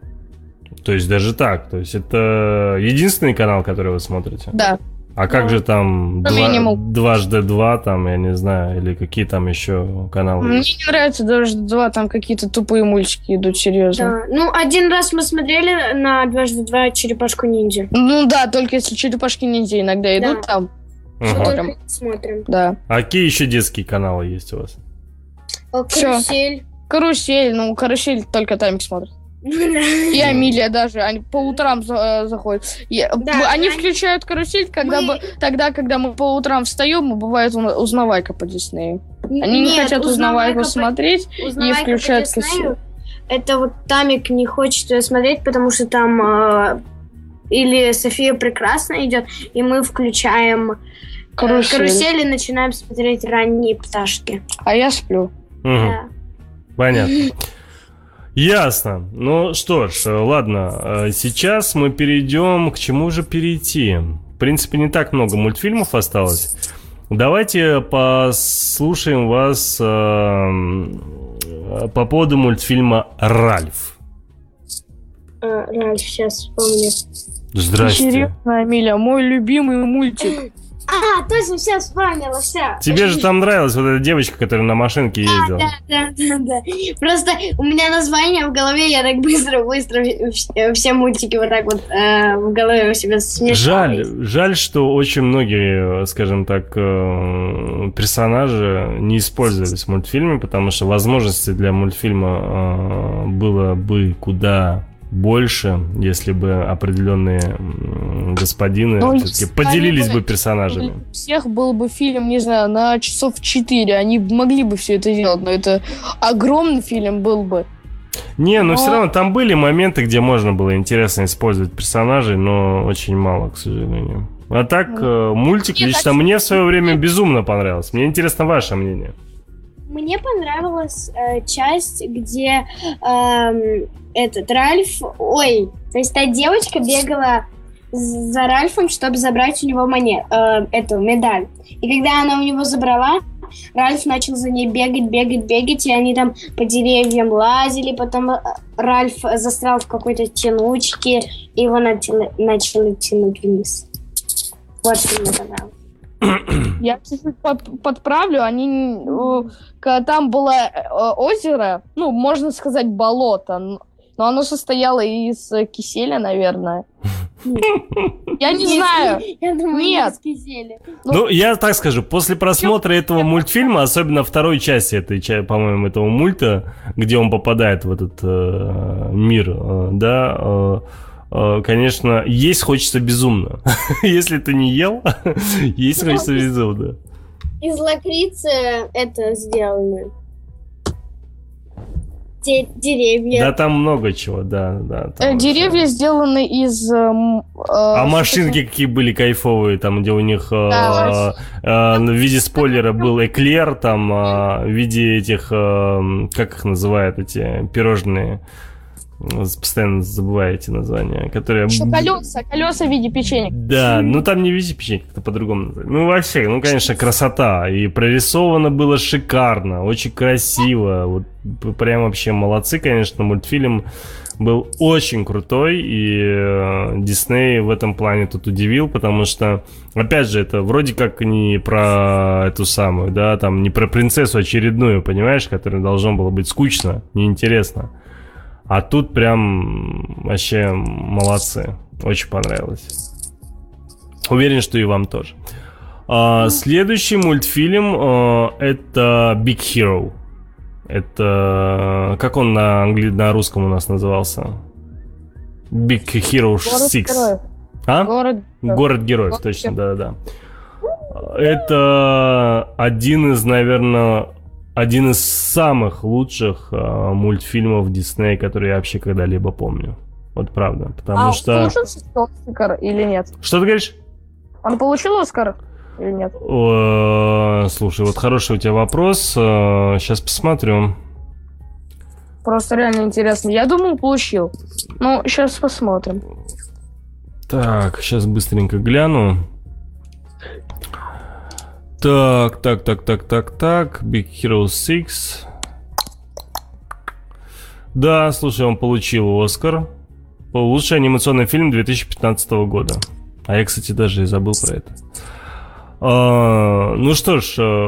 То есть даже так. То есть это единственный канал, который вы смотрите? Да. А как Да. же там два- дважды два, там, я не знаю, или какие там еще каналы? Мне есть? не нравится даже два, там какие-то тупые мультики идут, серьезно. Да. Ну, один раз мы смотрели на дважды два черепашку ниндзя. Ну да, только если черепашки ниндзя иногда идут Да. там. Только смотрим. да. А какие еще детские каналы есть у вас? А, Всё. Карусель. Карусель, ну, карусель только Тамик смотрит. И Амилия даже, они по утрам за- э, заходят. И, э, Да, мы- они они- включают карусель, когда Мы- бы, тогда, когда мы по утрам встаем, и бывает узнавайка по Диснею. Они не Нет, хотят узнавайку по- смотреть, Узнавайка по включают Диснею. Это вот Тамик не хочет смотреть, потому что там э, или София прекрасно идет, и мы включаем э, карусель. карусель и начинаем смотреть ранние пташки. А я сплю. Да. Понятно. Ясно. Ну что ж, ладно. э, Сейчас мы перейдем к чему же перейти. В принципе, не так много мультфильмов осталось. Давайте послушаем вас э, по поводу мультфильма «Ральф». Э, Ральф, сейчас вспомню. Здрасте. Интересно, Амилия, мой любимый мультик. А, точно, сейчас вспомнила, все. Тебе же там нравилась вот эта девочка, которая на машинке ездила. Да, да, да, да. Просто у меня название в голове, я так быстро-быстро все мультики вот так вот э, в голове у себя смешала. Жаль, жаль, что очень многие, скажем так, э, персонажи не использовались в мультфильме, потому что возможностей для мультфильма э, было бы куда больше, если бы определенные господины Ну, поделились бы- персонажами. У всех был бы фильм, не знаю, на часов 4. Они могли бы все это делать, но это огромный фильм был бы. Не, но Но- все равно там были моменты, где можно было интересно использовать персонажей, но очень мало, к сожалению. А так, э, мультик Нет, лично так- мне в свое время безумно понравился. Мне интересно ваше мнение. Мне понравилась э, часть, где эм, этот Ральф, ой, то есть та девочка бегала за Ральфом, чтобы забрать у него моне, э, эту медаль. И когда она у него забрала, Ральф начал за ней бегать, бегать, бегать, и они там по деревьям лазили, потом э, Ральф застрял в какой-то тянучке, и его начали, начали тянуть вниз. Вот что мне понравилось. Я чуть-чуть под- подправлю, они когда там было э, озеро, ну, можно сказать, болото, но оно состояло из э, киселя, наверное. Я не знаю. Я думаю, Нет. из киселя. Ну, я так скажу, после просмотра этого мультфильма, особенно второй части этой, по-моему, этого мульта, где он попадает в этот э, мир, э, да, э, конечно, есть хочется безумно. Если ты не ел, есть хочется безумно. Из лакрицы это сделано. Де- деревья. Да, там много чего, да, да. там Э, вообще. Деревья сделаны из... э, м, э, А машинки какие были кайфовые, там, где у них э, Да. э, в виде спойлера был эклер, там, э, в виде этих, э, как их называют, эти пирожные, постоянно забываю эти названия, которые... Еще колеса, колеса в виде печенья. Да, ну там не в виде печенья, как-то по-другому. Ну вообще, ну конечно, красота. И прорисовано было шикарно, очень красиво. Вот прям вообще молодцы, конечно, мультфильм был очень крутой, и э, Дисней в этом плане тут удивил, потому что, опять же, это вроде как не про эту самую, да, там не про принцессу очередную, понимаешь, которая должно было быть скучно, неинтересно. А тут прям вообще молодцы. Очень понравилось. Уверен, что и вам тоже. А, следующий мультфильм а, это Big Hero. Это как он на англи... на русском у нас назывался? Big Hero 6. Город А? Город. Город героев, Город точно, да-да-да. Это один из, наверное, один из самых лучших а, мультфильмов Диснея, которые я вообще когда-либо помню. Вот правда. Потому а что... он получил Оскар или нет? Что ты говоришь? Он получил Оскар или нет? О, Слушай, вот хороший у тебя вопрос. Сейчас посмотрю. Просто реально интересно. Я думал, получил. Ну, сейчас посмотрим. Так, сейчас быстренько гляну. Так, так, так, так, так, так. Big Hero 6. Да, слушай, он получил Оскар. Лучший анимационный фильм 2015 года. А я, кстати, даже и забыл про это. А, ну что ж, а,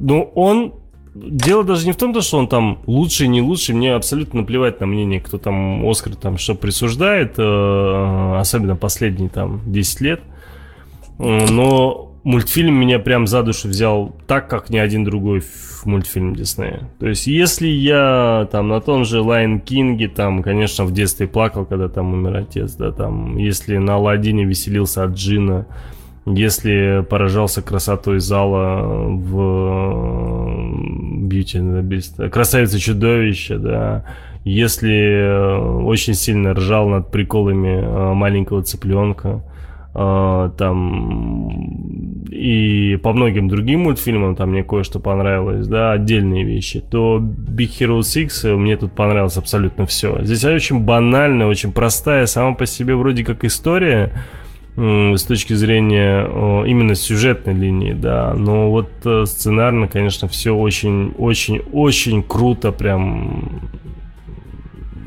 ну он... Дело даже не в том, то, что он там лучший, не лучший. Мне абсолютно наплевать на мнение, кто там Оскар там что присуждает. э, Особенно последние там 10 лет. Э, Но мультфильм меня прям за душу взял так, как ни один другой мультфильм Диснея. То есть, если я там на том же Lion King е, там, конечно, в детстве плакал, когда там умер отец, да, там, если на Алладине веселился от Джина, если поражался красотой зала в Beauty and the Beast, Красавица чудовище, да, если э, очень сильно ржал над приколами э, маленького цыпленка, там и по многим другим мультфильмам там мне кое-что понравилось, да, отдельные вещи, то Big Hero 6 э, мне тут понравилось абсолютно все. Здесь очень банальная, очень простая, сама по себе вроде как история, с точки зрения именно сюжетной линии, да, но вот э, сценарно, конечно, все очень, очень, очень круто, прям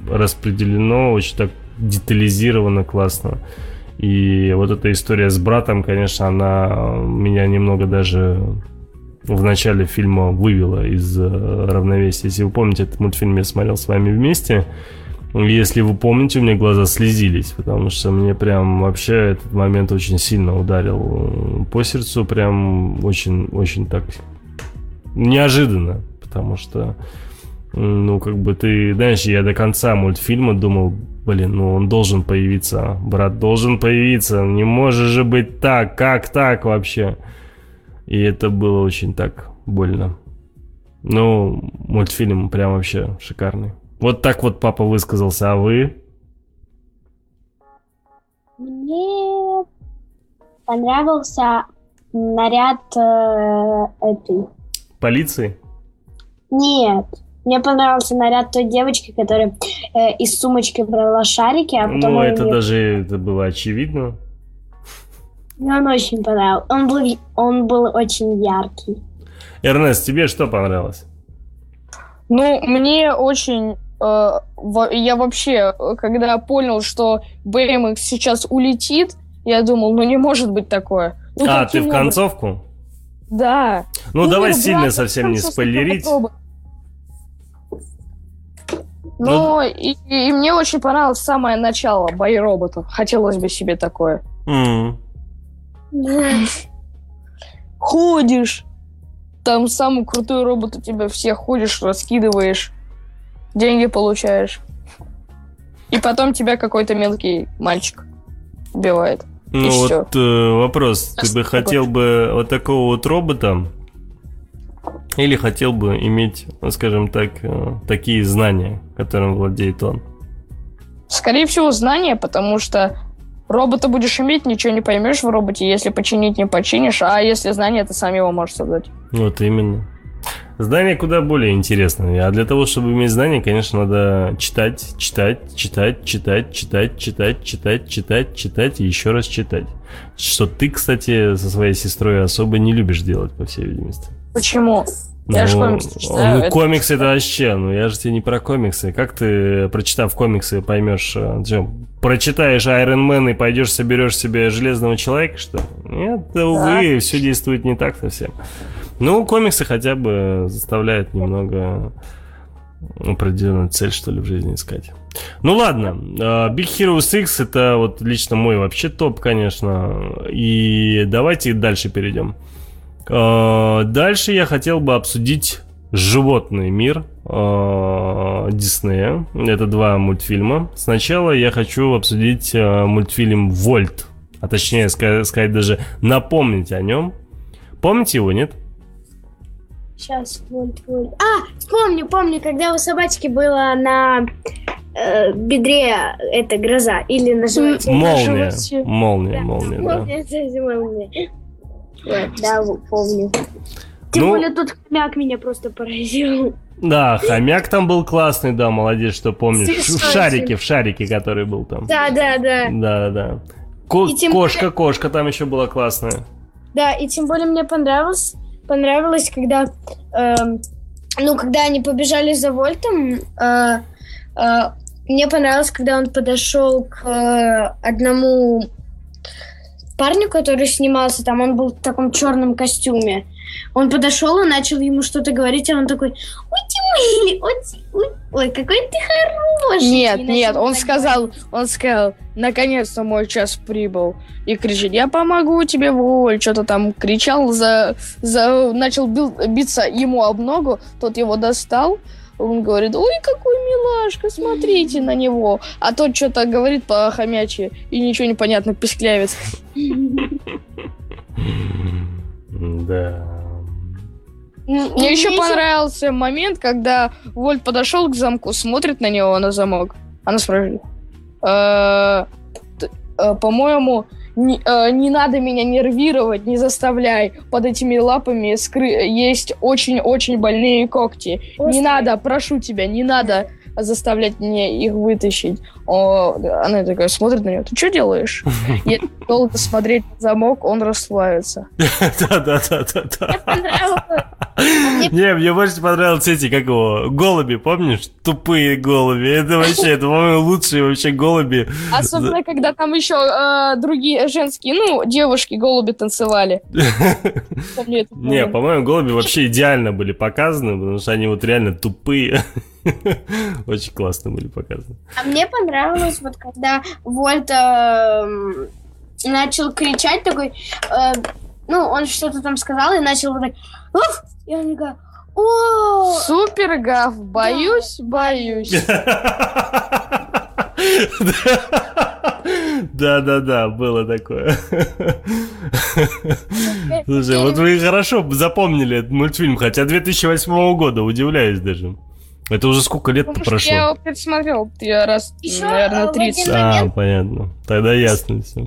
распределено, очень так детализировано, классно. И вот эта история с братом, конечно, она меня немного даже в начале фильма вывела из э, равновесия. Если вы помните, этот мультфильм я смотрел с вами вместе. Если вы помните, у меня глаза слезились, потому что мне прям вообще этот момент очень сильно ударил э, по сердцу, прям очень-очень так неожиданно, потому что, ну, как бы ты, знаешь, я до конца мультфильма думал, блин, ну он должен появиться, брат должен появиться, не может же быть так, как так вообще? И это было очень так больно. Ну, мультфильм прям вообще шикарный. Вот так вот папа высказался, а вы? Мне понравился наряд э, этой. Полиции? Нет. Мне понравился наряд той девочки, которая э, из сумочки брала шарики, а потом Ну, это её- даже это было очевидно. Мне он очень понравился. Он был, он был очень яркий. Эрнест, тебе что понравилось? Ну, мне очень... э, я вообще, когда понял, что BMX сейчас улетит, я думал, ну не может быть такое. Ну, а, ты в образом? концовку? Да. Ну, давай брат, сильно совсем не спойлерить. Ну, и, и мне очень понравилось самое начало бои роботов. Хотелось бы себе такое. Ходишь, там самый крутой робот у тебя всех ходишь, раскидываешь, деньги получаешь. И потом тебя какой-то мелкий мальчик убивает. Ну всё. вот э, вопрос, ты бы Такой. хотел бы вот такого вот робота или хотел бы иметь, скажем так, э, такие знания, которым владеет он? Скорее всего, знания, потому что робота будешь иметь, ничего не поймешь в роботе, если починить не починишь, а если знания, ты сам его можешь создать. Вот именно. Знания куда более интересные. А для того, чтобы иметь знания, конечно, надо читать, читать, читать, читать, читать, читать, читать, читать, читать и еще раз читать. Что ты, кстати, со своей сестрой особо не любишь делать, по всей видимости. Почему? Я Ну, комиксы читаю, Ну, это- комиксы это вообще, ну я же тебе не про комиксы. Как ты, прочитав комиксы, поймешь, э, чё, прочитаешь Iron Man и пойдешь соберешь себе Железного Человека, что? Нет, да, увы, все действует не так совсем. Ну, комиксы хотя бы заставляют немного определенную цель, что ли, в жизни искать. Ну ладно, э, Big Hero 6 это вот лично мой вообще топ, конечно. И давайте дальше перейдем. Э, Дальше я хотел бы обсудить животный мир э, Диснея. Это два мультфильма. Сначала я хочу обсудить э, мультфильм Вольт. А точнее ска- сказать даже напомнить о нем. Помните его, нет? Сейчас, вольт, вольт. А, помню, помню, когда у собачки было на э, бедре эта гроза. Или на животе. Молния. животе. Молния, молния, да. Молния, молния. Да, помню. Тем Ну- более тот хомяк меня просто поразил. Да, хомяк там был классный, да, молодец, что помнишь. В Смешной шарике, в шарике, который был там. Да, да, да. Да, да. Ко- тем кошка, кошка там еще была классная. Да, и тем более мне понравилось, понравилось, когда, эм, ну, когда они побежали за Вольтом, э, э, мне понравилось, когда он подошел к э, одному парню, который снимался там, он был в таком черном костюме. Он подошел и начал ему что-то говорить, а он такой, ой, ты милый, ой, какой ты хороший. Нет, нет, он так сказал, он сказал, наконец-то мой час прибыл. И кричит, я помогу тебе, Воль. Что-то там кричал, за, за, начал бил- биться ему об ногу, тот его достал. Он говорит, ой, какой милашка, смотрите на него. А тот что-то говорит по хомячи и ничего не понятно, писклявец. Да. говорить. Мне еще понравился момент, когда Вольт подошел к замку, смотрит на него, на замок. Она спрашивает, «Э, э, по-моему, не, э, не надо меня нервировать, не заставляй. Под этими лапами скры- есть очень-очень больные когти. Не Острые. надо, прошу тебя, не надо заставлять мне их вытащить. О, она такая смотрит на него. Ты что делаешь? Если долго смотреть на замок, он расслабится. Да, да, да, да, да. Понравилось. Не, мне больше понравились эти, как его, голуби, помнишь? Тупые голуби. Это вообще, это, по-моему, лучшие вообще голуби. Особенно, когда там еще э, другие женские, ну, девушки-голуби танцевали. Помню этот Не, по-моему, голуби вообще идеально были показаны, потому что они вот реально тупые. Очень классно были показаны. А мне понравилось, вот когда Вольт эм, начал кричать такой, э, ну, он что-то там сказал и начал вот так, «Уф!» и он такой, о, Супер гав, боюсь, боюсь. Да, да, да, было такое. Слушай, вот вы хорошо запомнили этот мультфильм, хотя 2008 года, удивляюсь даже. Это уже сколько лет Потому что я прошло? его пересмотрел я раз, Еще, наверное, э, в 30. один- А, момент- понятно. Тогда ясно все.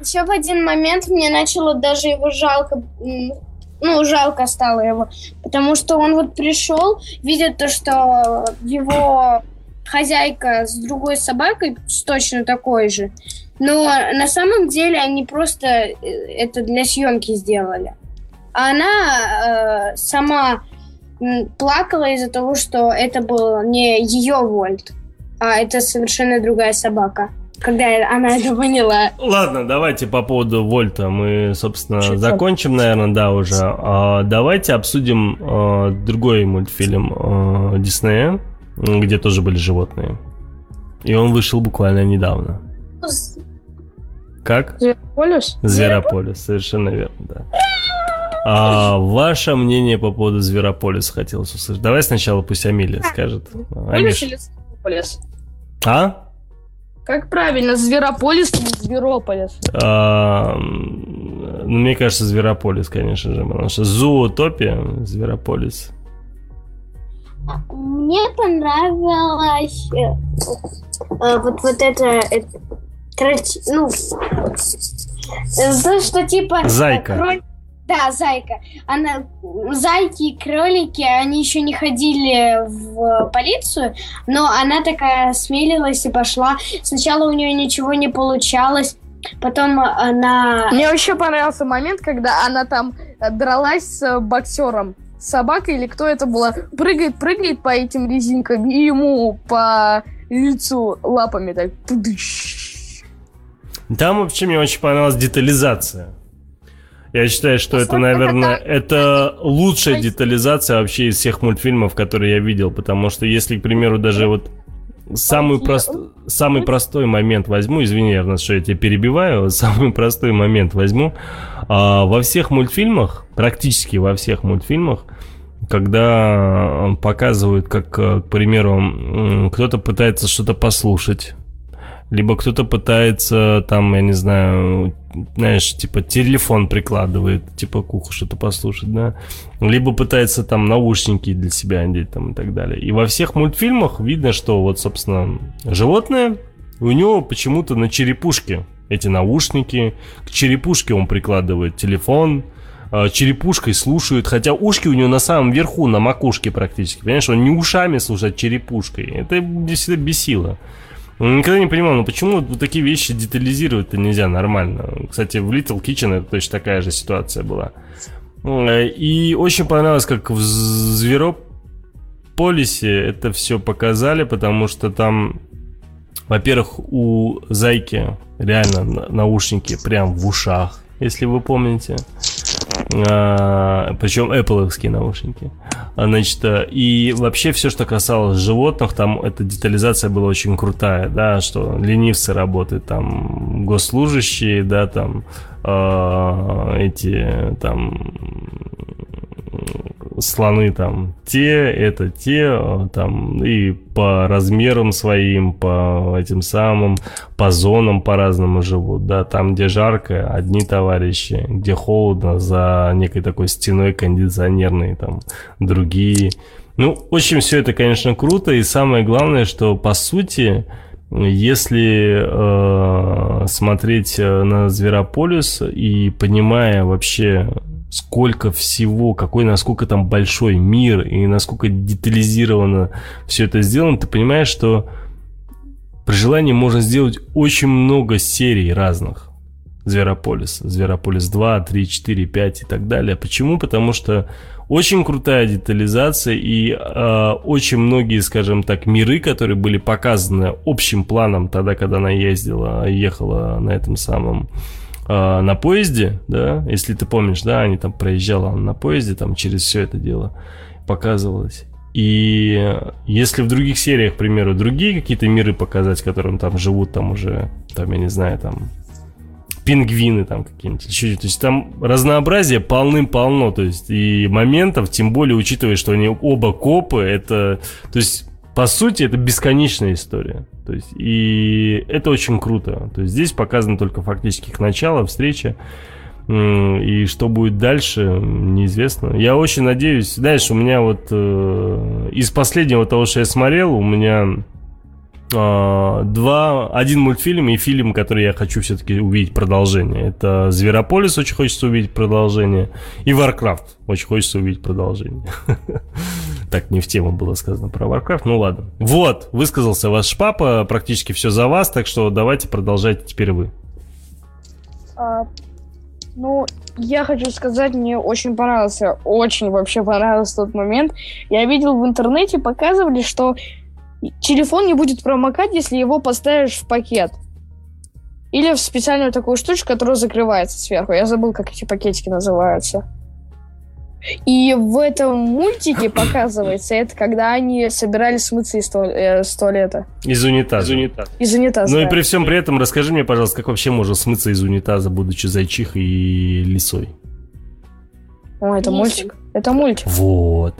Еще в один момент мне начало даже его жалко, ну, жалко стало его, потому что он вот пришел, видит то, что его хозяйка с другой собакой с точно такой же, но на самом деле они просто э, это для съемки сделали. А она э, сама плакала из-за того, что это был не ее Вольт, а это совершенно другая собака. Когда она это поняла. Ладно, давайте по поводу Вольта мы, собственно, Чуть-чуть. закончим, наверное, да, уже. А, давайте обсудим а, другой мультфильм а, Диснея, где тоже были животные. И он вышел буквально недавно. Как? Зверополис? Зверополис, совершенно верно, да. А ваше мнение по поводу Зверополиса хотелось услышать. Давай сначала пусть Амилия скажет. Амиш. или Зверополис? А? Как правильно, Зверополис или Зверополис? А, ну, мне кажется, Зверополис, конечно же, потому что Зоотопия, Зверополис. Мне понравилось э, э, вот, вот это, это короче, ну, э, то, что типа... э, Зайка. кроль- Да, зайка. Она, зайки и кролики, они еще не ходили в полицию, но она такая смелилась и пошла. Сначала у нее ничего не получалось, потом она... Мне вообще понравился момент, когда она там э, дралась с боксером. Собака или кто это была? Прыгает, прыгает по этим резинкам и ему по лицу лапами так. пудыщ. Там вообще мне очень понравилась детализация. Я считаю, что это, наверное, это лучшая детализация вообще из всех мультфильмов, которые я видел, потому что если, к примеру, даже вот самый, прост... самый простой момент возьму, извини, Эрнест, что я тебя перебиваю, самый простой момент возьму. А, во всех мультфильмах, практически во всех мультфильмах, когда показывают, как, к примеру, кто-то пытается что-то послушать, либо кто-то пытается там, я не знаю, знаешь, типа телефон прикладывает, типа к уху что-то послушать, да, либо пытается там наушники для себя одеть там и так далее. И во всех мультфильмах видно, что вот, собственно, животное, у него почему-то на черепушке эти наушники, к черепушке он прикладывает телефон, а, черепушкой слушает, хотя ушки у него на самом верху, на макушке практически, понимаешь, он не ушами слушает, а черепушкой. Это всегда бесило. Ну, Никогда не понимал, ну почему вот такие вещи детализировать-то нельзя нормально. Кстати, в Little Kitchen это точно такая же ситуация была. Э, И очень понравилось, как в Зверополисе это все показали, потому что там, во-первых, у Зайки реально на- наушники прям в ушах, если вы помните. А, причем Apple наушники. А, Значит, э, и вообще все, что касалось животных, там эта детализация была очень крутая, да, что ленивцы работают, там госслужащие, да, там э, эти там слоны там те, это те, э, там и по размерам своим, по этим самым, по зонам по-разному живут, да, там, где жарко, одни товарищи, где холодно, за некой такой стеной кондиционерной, там, другие. Ну, очень все это, конечно, круто, и самое главное, что, по сути, если э, смотреть э, на Зверополис и понимая вообще, сколько всего, какой, насколько там большой мир и насколько детализировано все это сделано, ты понимаешь, что при желании можно сделать очень много серий разных. Зверополис, Зверополис 2, 3, 4, 5 и так далее. Почему? Потому что очень крутая детализация и э, очень многие, скажем так, миры, которые были показаны общим планом тогда, когда она ездила, ехала на этом самом э, на поезде, да, если ты помнишь, да, они там проезжала на поезде, там через все это дело показывалось. И если в других сериях, к примеру, другие какие-то миры показать, в котором там живут, там уже, там, я не знаю, там пингвины там какие-нибудь, еще. То есть там разнообразие полным-полно, то есть и моментов, тем более учитывая, что они оба копы, это, то есть по сути это бесконечная история. То есть и это очень круто. То есть здесь показано только фактически их начало, встреча. И что будет дальше, неизвестно. Я очень надеюсь, знаешь, у меня вот э, из последнего того, что я смотрел, у меня два, один мультфильм и фильм, который я хочу все-таки увидеть продолжение. Это Зверополис, очень хочется увидеть продолжение, и Warcraft, очень хочется увидеть продолжение. Так, не в тему было сказано про Warcraft, ну ладно. Вот, высказался ваш папа, практически все за вас, так что давайте продолжайте теперь вы. А, ну, я хочу сказать, мне очень понравился, очень вообще понравился тот момент. Я видел в интернете, показывали, что телефон не будет промокать, если его поставишь в пакет. Или в специальную такую штучку, которая закрывается сверху. Я забыл, как эти пакетики называются. И в этом мультике показывается это, когда они собирались смыться из, туа- э, с туалета. Из унитаза. Из унитаза. Ну и да. при всем при этом расскажи мне, пожалуйста, как вообще можно смыться из унитаза, будучи зайчихой и лисой? О, это Есть. мультик. Это мультик. Вот.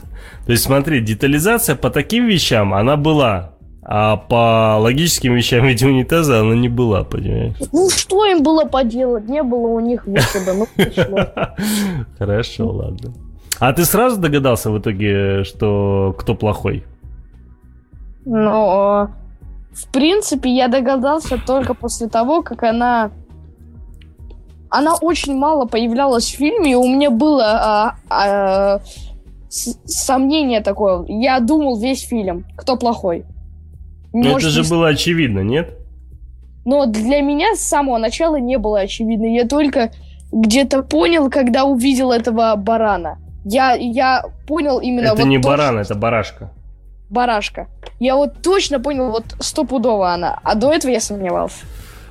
То есть смотри, детализация по таким вещам, она была. А по логическим вещам виде унитаза она не была, понимаешь? Ну, что им было поделать? Не было у них выхода. Ну. Хорошо, ладно. А ты сразу догадался в итоге, что кто плохой? Но, в принципе, я догадался только после того, как она... Она очень мало появлялась в фильме, и у меня было а, а, сомнение такое. Я думал весь фильм, кто плохой. Может, это же не- было очевидно, нет? Но для меня с самого начала не было очевидно. Я только где-то понял, когда увидел этого барана. Я, я понял именно это вот не то, баран, это барашка. барашка. Я вот точно понял, вот стопудово она. А до этого я сомневался.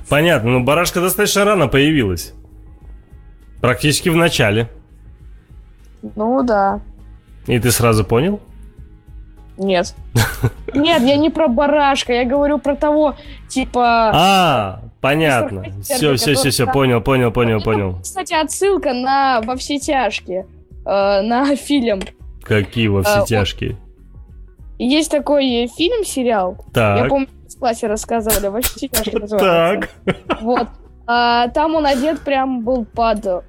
Понятно, но барашка достаточно рано появилась. Практически в начале. Ну да. И ты сразу понял? Нет. Нет, я не про барашка, я говорю про того, типа... А, понятно. Все, все, все, все, понял, понял, понял, понял. Кстати, отсылка на «Во все тяжкие», э, на фильм. Какие во А, все он- тяжкие. Есть такой фильм-сериал, я Так, помню, в классе рассказывали, «Во все тяжкие» называется. так. Вот. А, там он одет прям был под...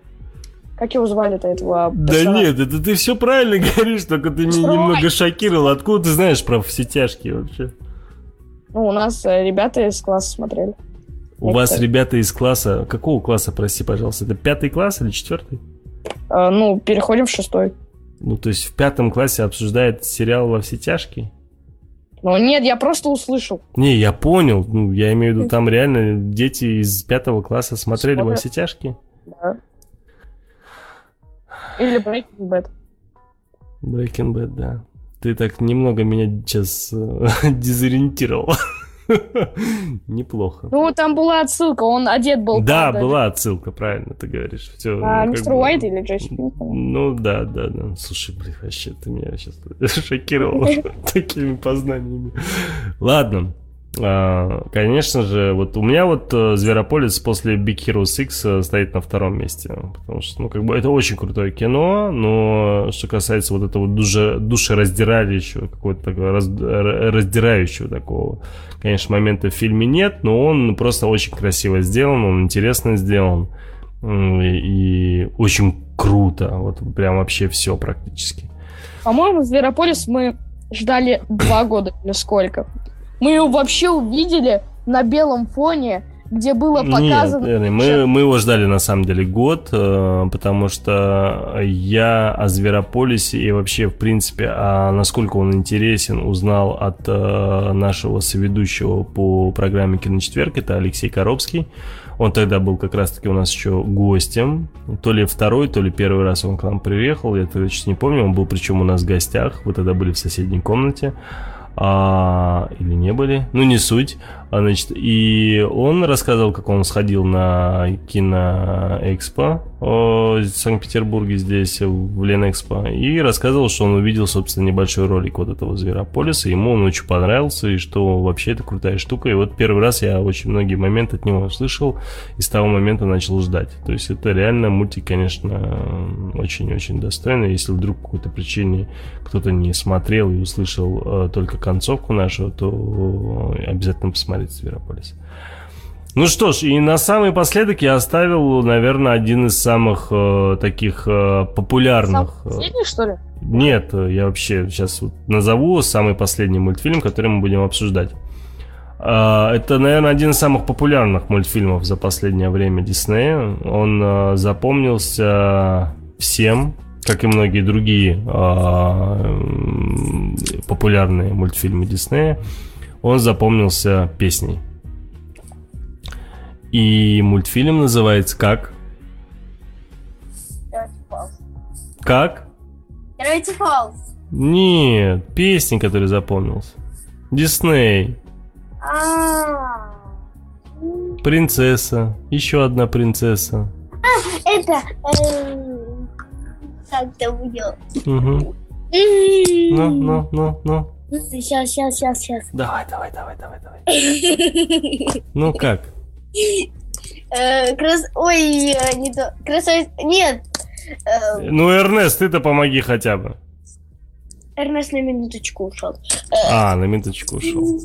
Как его звали-то этого Да персонажа? нет, это ты все правильно говоришь, только ты меня немного шокировал. Откуда ты знаешь про все тяжкие вообще? Ну, у нас э, ребята из класса смотрели. У вас ребята из класса... Какого класса, прости, пожалуйста? Это пятый класс или четвертый? А, ну, переходим в шестой. Ну, то есть в пятом классе обсуждает сериал «Во все тяжкие»? Ну, нет, я просто услышал. Не, я понял. Ну, я имею в виду, там реально дети из пятого класса смотрели «Во Смотрят. все тяжкие»? Да. Или Breaking Bad. Breaking Bad, да. Ты так немного меня сейчас э, дезориентировал. Неплохо. Ну, там была отсылка, он одет был. Да, под, была отсылка, правильно ты говоришь. Все, А, мистер Уайт или Джесси Пинкман? Ну да, да, да. Слушай, блин, вообще ты меня сейчас шокировал такими познаниями. Ладно. А, Конечно же, вот у меня вот э, Зверополис после Big Hero 6 э, стоит на втором месте. Потому что, ну, как бы это очень крутое кино, но что касается вот этого душе, душераздирающего, какого-то такого раз- раздирающего такого, конечно, момента в фильме нет, но он просто очень красиво сделан, он интересно сделан. И, и очень круто. Вот прям вообще все практически. По-моему, Зверополис мы ждали два года или сколько. Мы его вообще увидели на белом фоне, где было показано... Нет, мы, мы его ждали на самом деле год, э, потому что я о Зверополисе и вообще, в принципе, о насколько он интересен, узнал от э, нашего соведущего по программе «Киночетверг», это Алексей Коробский. Он тогда был как раз-таки у нас еще гостем. То ли второй, то ли первый раз он к нам приехал, я точно не помню. Он был причем у нас в гостях, вы тогда были в соседней комнате. А, или не были, ну не суть. А, значит, и он рассказывал, как он сходил на киноэкспо в Санкт-Петербурге здесь, в Ленэкспо, и рассказывал, что он увидел, собственно, небольшой ролик вот этого Зверополиса, ему он очень понравился, и что вообще это крутая штука. И вот первый раз я очень многие моменты от него услышал, и с того момента начал ждать. То есть это реально мультик, конечно, очень-очень достойный. Если вдруг по какой-то причине кто-то не смотрел и услышал э, только концовку нашу, то обязательно посмотрите Зверополис. Ну что ж, и на самый последок я оставил, наверное, один из самых э, таких э, популярных. Сам последний, что ли? Нет, э, я вообще сейчас вот назову самый последний мультфильм, который мы будем обсуждать. А, Это, наверное, один из самых популярных мультфильмов за последнее время Диснея. Он э, запомнился всем, как и многие другие м, популярные мультфильмы Диснея. Он запомнился песней. И мультфильм называется как? Как? Gravity Falls. Нет, песни, который запомнился. Дисней. А, Принцесса. Еще одна принцесса. Это... Как это будет? Угу. Ну, ну, ну, ну. Сейчас, сейчас, сейчас, сейчас. Давай, давай, давай, давай, давай. Ну как? Э, крас- Ой, э, не то. Красавица... Нет. Э, Ну, Эрнест, ты-то помоги хотя бы. Эрнест на минуточку ушел. А, на минуточку ушел.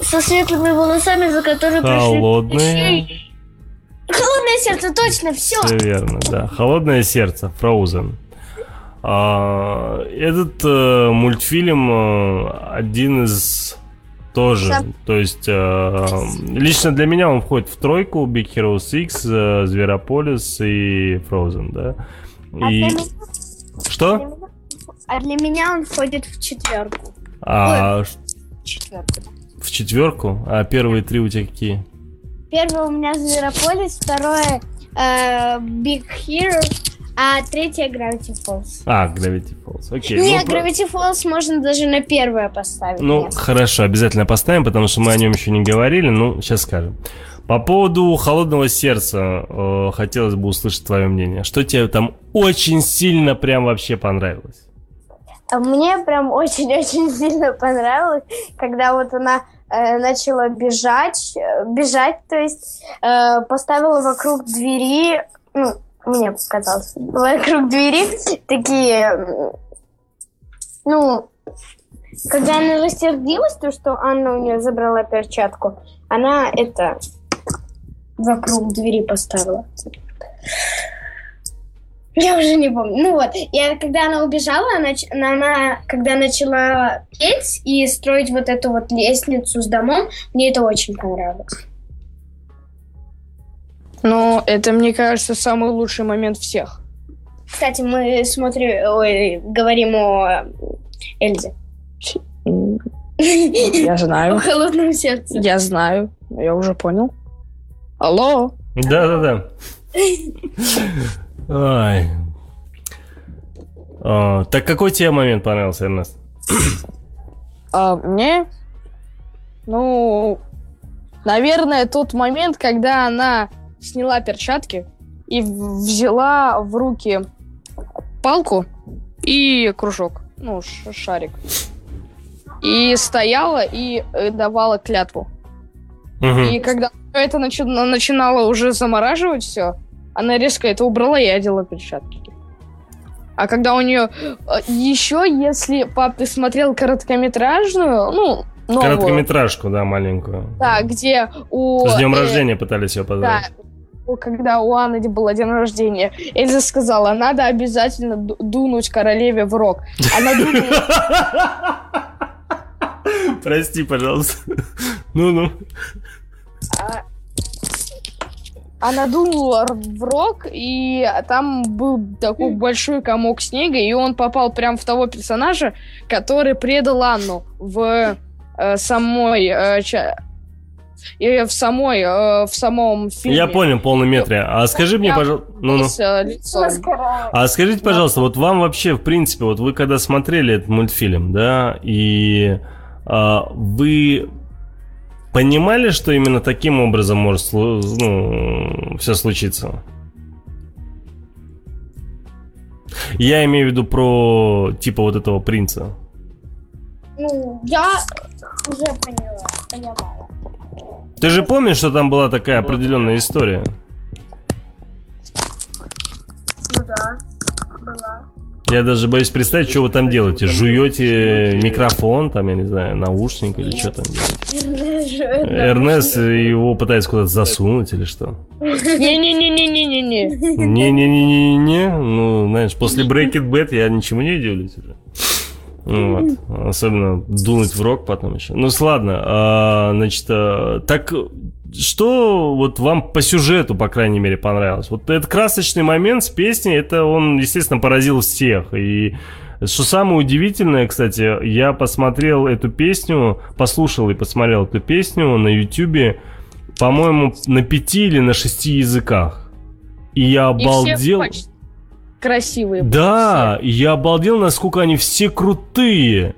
Со светлыми волосами, за которые пришли... Холодное. Холодное сердце, точно, все. Все верно, да. Холодное сердце, Frozen. А, этот э, мультфильм э, один из тоже, то есть э, лично для меня он входит в тройку Big Hero 6, э, Зверополис и Frozen, да. А И что? А для меня он входит в четверку. А ш- Четверку. в четверку? А первые три у тебя какие? Первое у меня Зверополис, второе э, Big Hero, а третье Gravity Falls. А, Gravity Falls. Окей. Нет, ну, Gravity Falls можно даже на первое поставить. Ну, Нет. хорошо, обязательно поставим, потому что мы о нем еще не говорили, ну, сейчас скажем. По поводу холодного сердца э, хотелось бы услышать твое мнение. Что тебе там очень сильно прям вообще понравилось? А Мне прям очень-очень сильно понравилось, когда вот она э, начала бежать, э, бежать, то есть э, поставила вокруг двери, ну, мне показалось, вокруг двери такие, ну, когда она рассердилась, то, что Анна у нее забрала перчатку, она это вокруг двери поставила. Я уже не помню. Ну вот, я, когда она убежала, она, она- когда начала петь и строить вот эту вот лестницу с домом, мне это очень понравилось. Ну, это, мне кажется, самый лучший момент всех. Кстати, мы смотрим, ой, говорим о Эльзе. Я О знаю. холодном сердце. Я знаю. Я уже понял. Алло. Да-да-да. Ай. А, так какой тебе момент понравился, Эрнест? А мне, ну, наверное, тот момент, когда она сняла перчатки и взяла в руки палку и кружок, ну, шарик. И стояла и э, давала клятву. Мгм. И когда это начи- начинало уже замораживать все, она резко это убрала и одела перчатки. А когда у нее... Еще, если, пап, ты смотрел короткометражную, ну, новую, Короткометражку, да, маленькую. да, где у... С днем э, рождения пытались ее Да, поздравить. у- когда у Анны был день рождения, Эльза сказала, надо обязательно ду- дунуть королеве в рог. Она дунула Прости, пожалуйста. Ну-ну. Она дунула в рог, и там был такой большой комок снега, и он попал прям в того персонажа, который предал Анну в э, самой э, ча- и в самой э, в самом фильме. Я понял, полный метре. А скажи мне, пожалуйста... Ну-ну. С, э. А скажите, пожалуйста, вот вам вообще, в принципе, вот вы когда смотрели этот мультфильм, да, и а, вы понимали, что именно таким образом может ну, все случиться? Я имею в виду про типа вот этого принца. Ну, я уже поняла, понимала. Ты же помнишь, что там была такая определенная история? Ну да, была. Я даже боюсь представить, что вы там делаете. Жуете микрофон, там, я не знаю, наушник или что там делаете. Эрнест его пытается куда-то засунуть или что? Не-не-не-не-не-не-не. Не-не-не-не-не. Ну, знаешь, после Breaking Bad я ничему не удивлюсь уже. Вот. Особенно дунуть в рог потом еще. Ну, ладно. а, значит, а, так что вот вам по сюжету, по крайней мере, понравилось? Вот этот красочный момент с песней, это он, естественно, поразил всех. И что самое удивительное, кстати, я посмотрел эту песню, послушал и посмотрел эту песню на Ютубе, по-моему, на пяти или на шести языках. И я И обалдел. почти красивые. Да, и я обалдел, насколько они все крутые.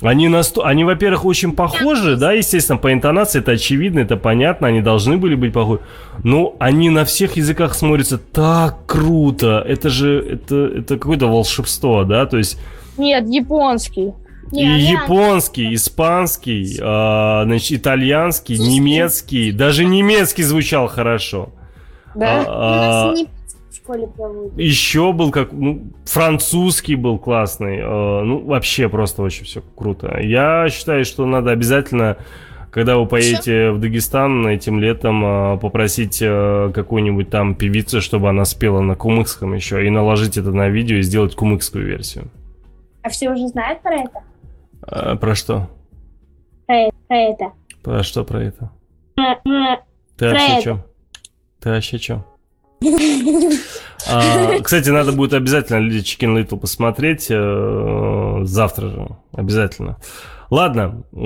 Они, насто... они, во-первых, очень похожи, да, естественно, по интонации это очевидно, это понятно, они должны были быть похожи. Но они на всех языках смотрятся так круто. Это же, это, это какое-то волшебство, да, то есть Нет, японский. и японский, испанский, а, значит, итальянский, немецкий, даже немецкий звучал хорошо. Да? А, а, не школе проводят. Еще был как, ну, французский был классный, э, ну, вообще просто очень все круто. Я считаю, что надо обязательно, когда вы поедете в Дагестан этим летом, э, попросить э, какую-нибудь там певицу, чтобы она спела на кумыкском еще, и наложить это на видео и сделать кумыкскую версию. А все уже знают про это? Э, про что? Про, про это. Про что про это? Про- про- Ты вообще это. чё? Ты вообще чё? А, кстати, надо будет обязательно Chicken Little посмотреть э, завтра же. Обязательно. Ладно, э,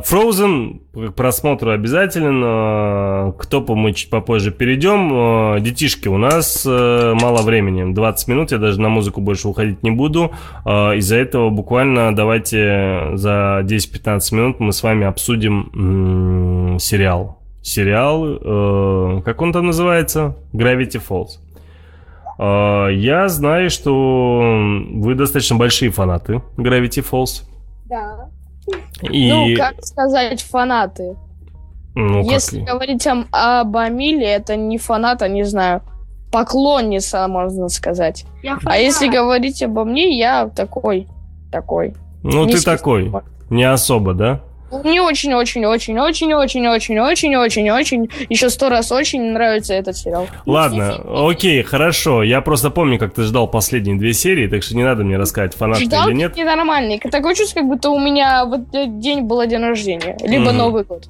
Frozen к просмотру обязателен. э, К топу мы чуть попозже перейдем. Э, Детишки, у нас э, мало времени. 20 минут, я даже на музыку больше уходить не буду. Э, Из-за этого буквально давайте за 10-15 минут мы с вами обсудим сериал сериал, э, как он там называется? Gravity Falls. Э, я знаю, что вы достаточно большие фанаты Gravity Falls. Да. И, Ну, как сказать, фанаты. ну, как- Если говорить об, об Амиле, это не фанат, а не знаю, поклонница, можно сказать. Я А если говорить обо мне, я такой, такой. ну ты низкий такой, стандарт. не особо, да? Мне очень-очень-очень-очень-очень-очень-очень, еще сто раз очень нравится этот сериал. Ладно, окей, хорошо. Я просто помню, как ты ждал последние две серии, так что не надо мне рассказывать, фанат ты Ждал или нет. ненормальный. Такое чувство, как будто у меня в этот день был день рождения, либо Мгм. Новый год.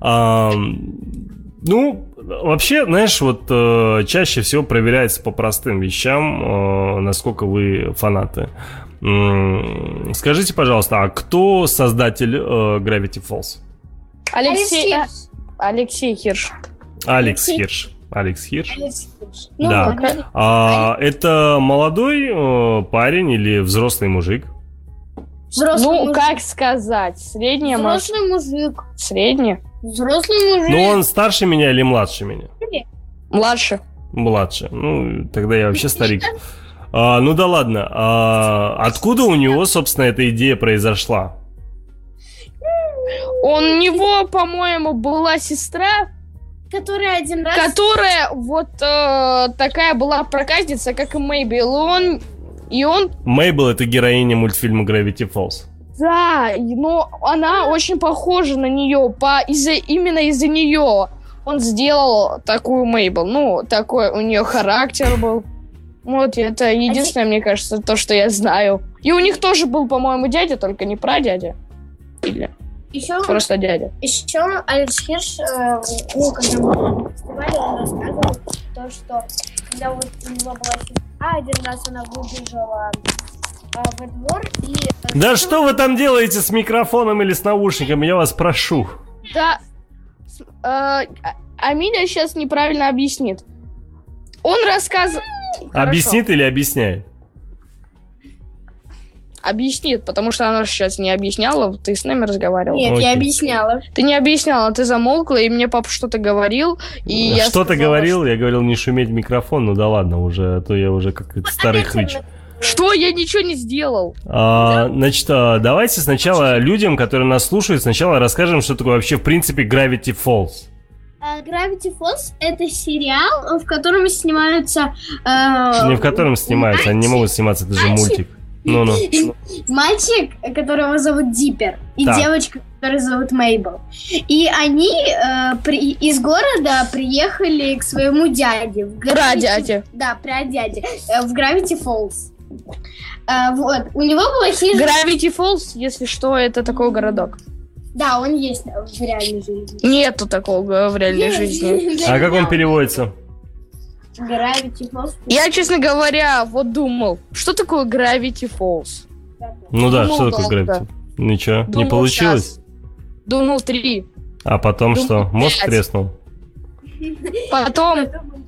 Ам, ну, вообще, знаешь, вот э, чаще всего проверяется по простым вещам, э, насколько вы фанаты. Скажите, пожалуйста, а кто создатель э, Gravity Falls? Алексей, Алексей. а- Алексей Хирш. Алекс Алексей. Хирш. Алекс Хирш. Ну, Да. А, это молодой э, парень или взрослый мужик? Взрослый Ну, мужик. как сказать, средняя, может, Взрослый мужик. средняя, Взрослый мужик. Ну, он старше меня или младше меня? младше. Младше. Ну, тогда я вообще старик. А, ну да ладно. А, откуда у него, собственно, эта идея произошла? У него, по-моему, была сестра, Который один раз... которая вот э, такая была проказница, как и Мэйбл. И он, и он, Мейбл это героиня мультфильма Gravity Falls. да, но она очень похожа на нее, по, из-за, именно из-за нее он сделал такую Мейбл. Ну, такой у нее характер был. Вот, это единственное, мне кажется, то, что я знаю. И у них тоже был, по-моему, дядя, только не прадядя. Или Еще, просто дядя. еще Алекс Хирш, э, ну, когда мы фестивале, он рассказывал то, что когда вот у него была сестра, один раз она выбежала э, во двор и... э, Да что вы там делаете с микрофоном или с наушниками, я вас прошу. Да. э, а- Амиля сейчас неправильно объяснит. Он рассказывал... Объяснит или объясняет? Объяснит, потому что она сейчас не объясняла, ты с нами разговаривал. Нет, Окей. я объясняла. Ты не объясняла, ты замолкла, и мне папа что-то говорил, и я Что сказала, говорил? Я говорил не шуметь в микрофон, ну да ладно, уже, а то я уже как старый хрыч. Что? Я ничего не сделал. А, значит, а, давайте сначала людям, которые нас слушают, сначала расскажем, что такое вообще в принципе Gravity Falls. А, Gravity Falls это сериал, в котором снимаются э, Не в котором снимаются, они не могут сниматься, это же мультик. Ну-ну. мальчик, которого зовут Диппер, и Так. девочка, которую зовут Мейбл. И они э, при- из города приехали к своему дяде. В Gravity- Прадяде. Да, прадяде. э, в Gravity Falls. Э, вот. У него была хижина. Gravity Falls, если что, это такой городок. Да, он есть в реальной жизни. Нету такого в реальной жизни. А как он переводится? Gravity Falls. Я, честно говоря, вот думал, что такое Gravity Falls? Ну да, Думал что такое долго. Gravity? Ничего, не Думал получилось? щас. Думал три. А потом Думал что? Мозг пять. треснул? Потом,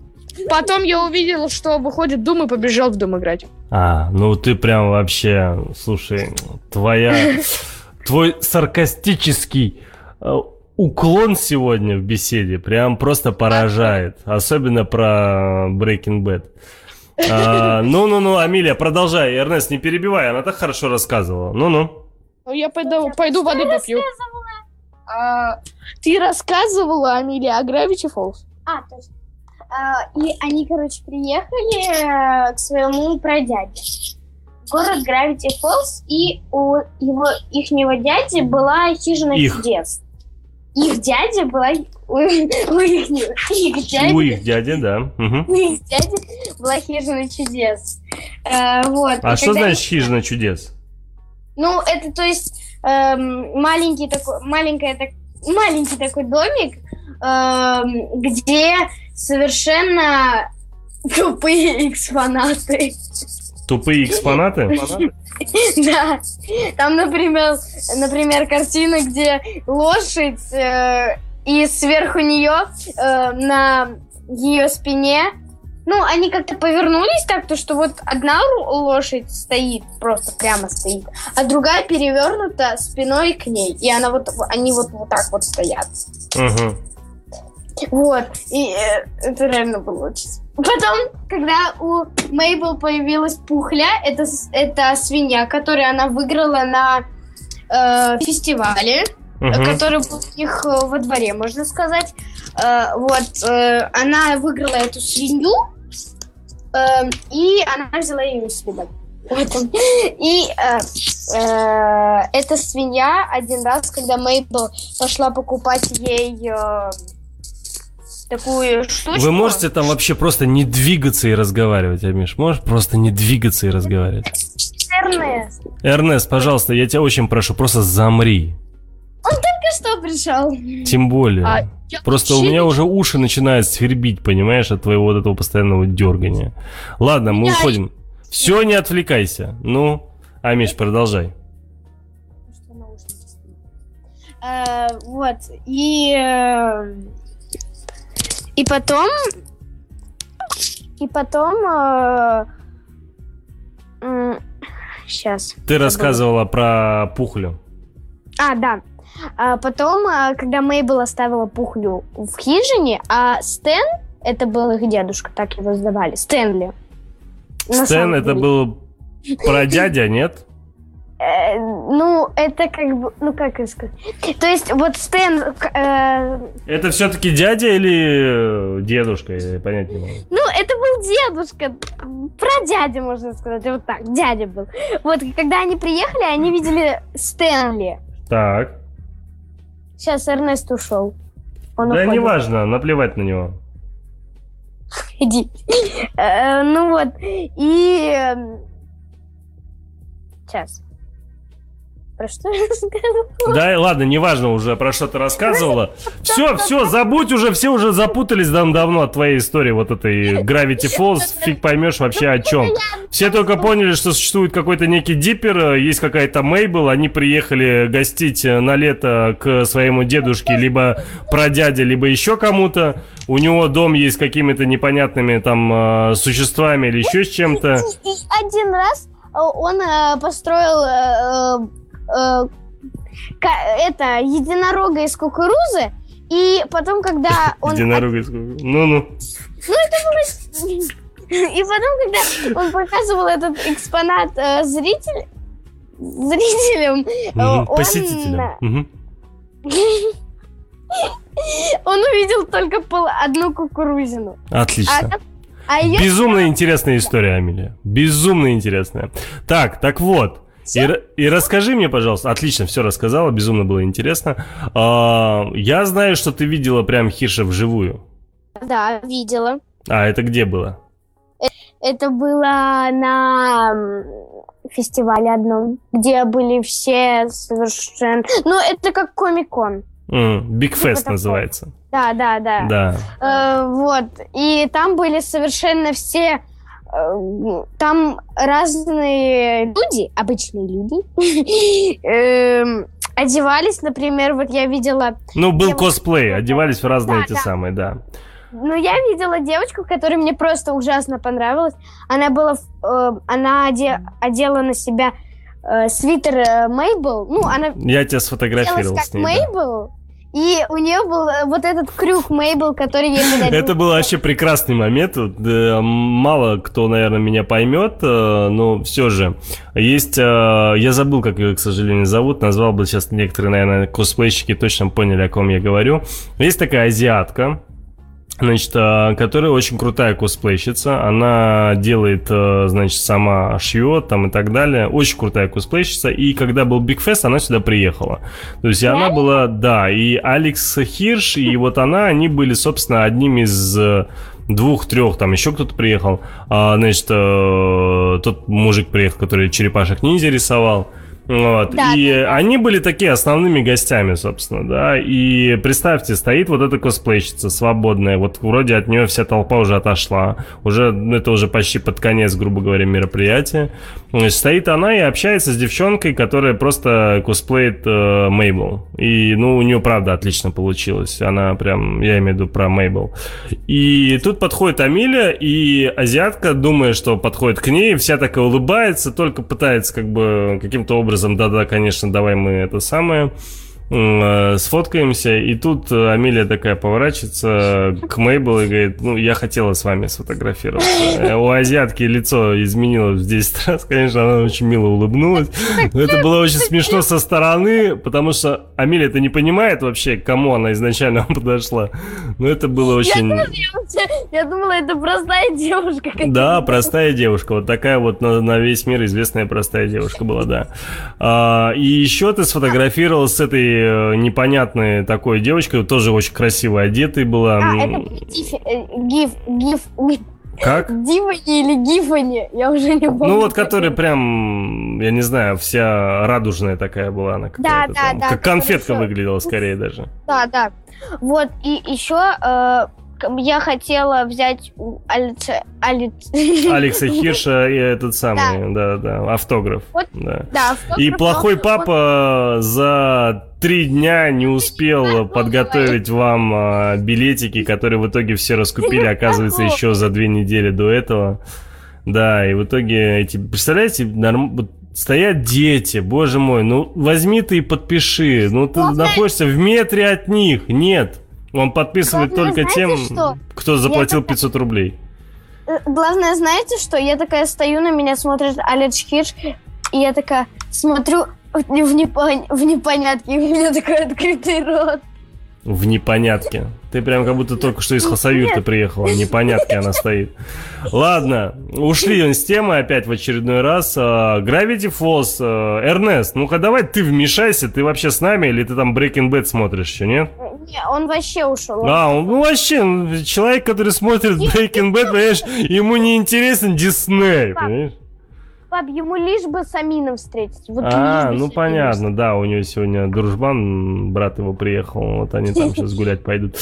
потом я увидел, что выходит Дум и побежал в Дум играть. А, ну ты прям вообще, слушай, твоя, твой саркастический э, уклон сегодня в беседе прям просто поражает, особенно про Breaking Bad. А, Ну-ну-ну, Амилия, продолжай. Эрнест, не перебивай, она так хорошо рассказывала. Ну-ну. Ну, я пойду, пойду воды попью. А, ты рассказывала, Амилия, о Gravity Falls? А, точно. А, и они, короче, приехали э, к своему прадяде. Город Гравити Фоллс, и у его ихнего дяди была хижина Их. чудес. Их дядя была... У, у ихнего- их дяди, У их дяди, да. Мгм. у их дяди была хижина чудес. Э, вот. А И что значит хижина чудес? Ну, это, то есть, эм, маленький такой, маленькая так, маленький такой домик, эм, где совершенно тупые экспонаты. Тупые экспонаты? Да. Там, например, например, картина, где лошадь, э, и сверху нее э, на ее спине ну, они как-то повернулись так, то что вот одна лошадь стоит, просто прямо стоит, а другая перевернута спиной к ней. И она вот, они вот, вот так вот стоят. Мгм. Вот, и э, это реально было очень... Потом, когда у Мейбл появилась Пухля, это, это свинья, которую она выиграла на э, фестивале, Мгм. который был у них э, во дворе, можно сказать. Э, вот, э, она выиграла эту свинью, э, и она взяла ее себе. Вот. И э, э, эта свинья один раз, когда Мейбл пошла покупать ей э, такую штучку. Вы можете там вообще просто не двигаться и разговаривать, Амиш? Можешь просто не двигаться и разговаривать? Эрнест. Эрнест, пожалуйста, я тебя очень прошу, просто замри. Только что пришел. Тем более. А я Просто у меня не- уже уши начинают свербить, понимаешь, от твоего вот этого постоянного дергания. Ладно, мы Меня- уходим. Все, не отвлекайся. Ну, Амиш, продолжай. Э, вот. И э, и потом и потом сейчас. Ты рассказывала про пухлю. А, да. А потом, а, когда Мейбл оставила Пухлю в хижине, а Стэн, это был их дедушка, так его звали, Стэнли. Стэн, это был про дядя, нет? Э, ну, это как бы, ну как это сказать. То есть, вот Стэн, э, Это все-таки дядя или э, дедушка? Я понять не могу. ну, это был дедушка, про дядю, можно сказать, вот так, дядя был. Вот, когда они приехали, они видели Стэнли. Так. Сейчас Эрнест ушел. Он да уходит. неважно, наплевать на него. Иди. Э, Ну вот, и... Сейчас. Про что я сказала? Да, ладно, неважно уже, про что ты рассказывала. Все, все, забудь уже, все уже запутались дав- давно от твоей истории, вот этой Gravity Falls, фиг поймешь вообще о чем. Все только поняли, что существует какой-то некий диппер, есть какая-то Мейбл, они приехали гостить на лето к своему дедушке, либо прадяде, либо еще кому-то. У него дом есть с какими-то непонятными там э, существами или еще с чем-то. И один раз э, он э, построил э, это единорога из кукурузы, и потом, когда он... Единорога из- Ну-ну. И потом, когда он показывал этот экспонат э, зритель- зрителям, Мгм, он, Посетителям. Мгм. он увидел только пол, одну кукурузину. Отлично. А, а её- Безумно интересная история, Амелия. Безумно интересная. Так, так вот. И, и расскажи мне, пожалуйста. Отлично, все рассказала, безумно было интересно. А, я знаю, что ты видела прям Хирша вживую. Да, видела. А это где было? Это было на фестивале одном, где были все совершенно... Ну, это как Комик-кон. Биг Фест такое. называется. Да, да, да. Да. Э, вот. И там были совершенно все... Там разные люди, обычные люди, эм, одевались, например, вот я видела... Ну, был косплей, одевались в разные Да, эти да. самые, да. Ну, я видела девочку, которая мне просто ужасно понравилась. Она была... в- э, она оде- одела на себя э, свитер э, Мейбл. Ну, она Я тебя сфотографировал с ней. да. И у нее был э, вот этот крюк Мейбл, который ей подарил. Это был вообще прекрасный момент. Мало кто, наверное, меня поймет, э, но все же. Есть, э, я забыл, как ее, к сожалению, зовут. Назвал бы сейчас некоторые, наверное, косплейщики точно поняли, о ком я говорю. Есть такая азиатка, Значит, э, которая очень крутая косплейщица. Она делает, э, значит, сама шьет там и так далее. Очень крутая косплейщица. И когда был Big Fest, она сюда приехала. То есть и она была, да, и Алекс Хирш, и вот она, они были, собственно, одними из э, двух-трех, там еще кто-то приехал. А, значит, тот мужик приехал, который черепашек ниндзя рисовал. Вот. Да, и они были такие основными гостями, собственно, да. И представьте, стоит вот эта косплейщица свободная. Вот вроде от нее вся толпа уже отошла. Уже это уже почти под конец, грубо говоря, мероприятия. Значит, стоит она и общается с девчонкой, которая просто косплеит э, Мейбл. И, ну, у нее, правда, отлично получилось. Она прям, я имею в виду про Мейбл. И тут подходит Амилия, и азиатка, думая, что подходит к ней, вся такая улыбается, только пытается как бы каким-то образом, да-да, конечно, давай мы это самое. Э, сфоткаемся, и тут э, Амелия такая поворачивается к Мейбл и говорит, ну, я хотела с вами сфотографироваться. Э, У азиатки лицо изменилось в 10 раз, конечно, она очень мило улыбнулась. Но это было очень смешно со стороны, потому что Амелия это не понимает вообще, к кому она изначально подошла. Но это было очень... Я думала, это простая девушка. Да, простая девушка. Вот такая вот на, на весь мир известная простая девушка была, да. А, и еще ты сфотографировал с этой э, непонятной такой девочкой, тоже очень красиво одетой была. А, это Гиф, э, Гиф, Гиф, Как? Дивани или Гифани, я уже не помню. Ну вот, которая прям, я не знаю, вся радужная такая была она какая-то да, там. да, Как конфетка выглядела скорее даже. Да, да. Вот, и еще э, я хотела взять у Алице... Алиц- Алекса Хирша и этот самый, да, да, автограф. Вот. Да. Да, автограф, И плохой папа за три дня не успел подготовить вам а, билетики, которые в итоге все раскупили, оказывается, еще за две недели до этого. Да, и в итоге эти... Представляете, норм- стоят дети, боже мой, ну возьми ты и подпиши. Ну ты находишься в метре от них. Нет. Он подписывает Главное, только тем, что? кто заплатил Я 500 рублей. Э, Главное, знаете что? Я такая стою, на меня смотрит Алекс Хирш, и я такая смотрю в, в непон- в непонятке, и у меня такой открытый рот. В непонятке. Ты прям как будто только что из Хасавюрта приехала. В непонятке она стоит. Ладно, ушли с темы опять в очередной раз. А, Gravity Falls. а, Эрнест, ну-ка давай ты вмешайся. Ты вообще с нами или ты там Breaking Bad смотришь еще, нет? Не, он вообще ушел. А, он ну, вообще, ну, человек, который смотрит Breaking Bad, понимаешь, ему не интересен Дисней, понимаешь? Пап, ему лишь бы с Амином встретить. Вот А, ну понятно, да, у него сегодня дружбан, брат его приехал, вот они там сейчас гулять пойдут.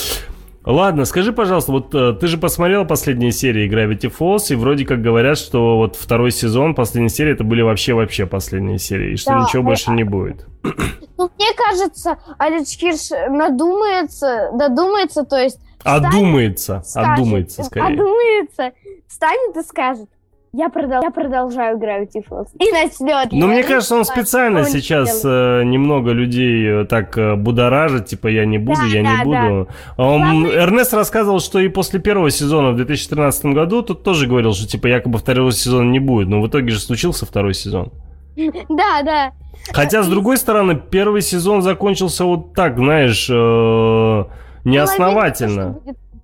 Ладно, скажи, пожалуйста, вот э, ты же посмотрел последние серии Gravity Falls, и вроде как говорят, что вот второй сезон, последняя серия, это были вообще-вообще последние серии, и что Да, ничего а- больше не будет. Ну, мне кажется, Алекс Хирш надумается, додумается, то есть Одумается, скажет, одумается скорее. Одумается, встанет и скажет, я, продол- я продолжаю Gravity Falls. И начнет. Ну, мне кажется, он специально он сейчас э, немного людей э, так э, будоражит, типа я не буду, Да, я да, не да. буду. А Он, Эрнест рассказывал, что и после первого сезона в 2013 году тут тоже говорил, что типа якобы второго сезона не будет, но в итоге же случился второй сезон. Да, да. Хотя, с другой стороны, первый сезон закончился вот так, знаешь, э, неосновательно.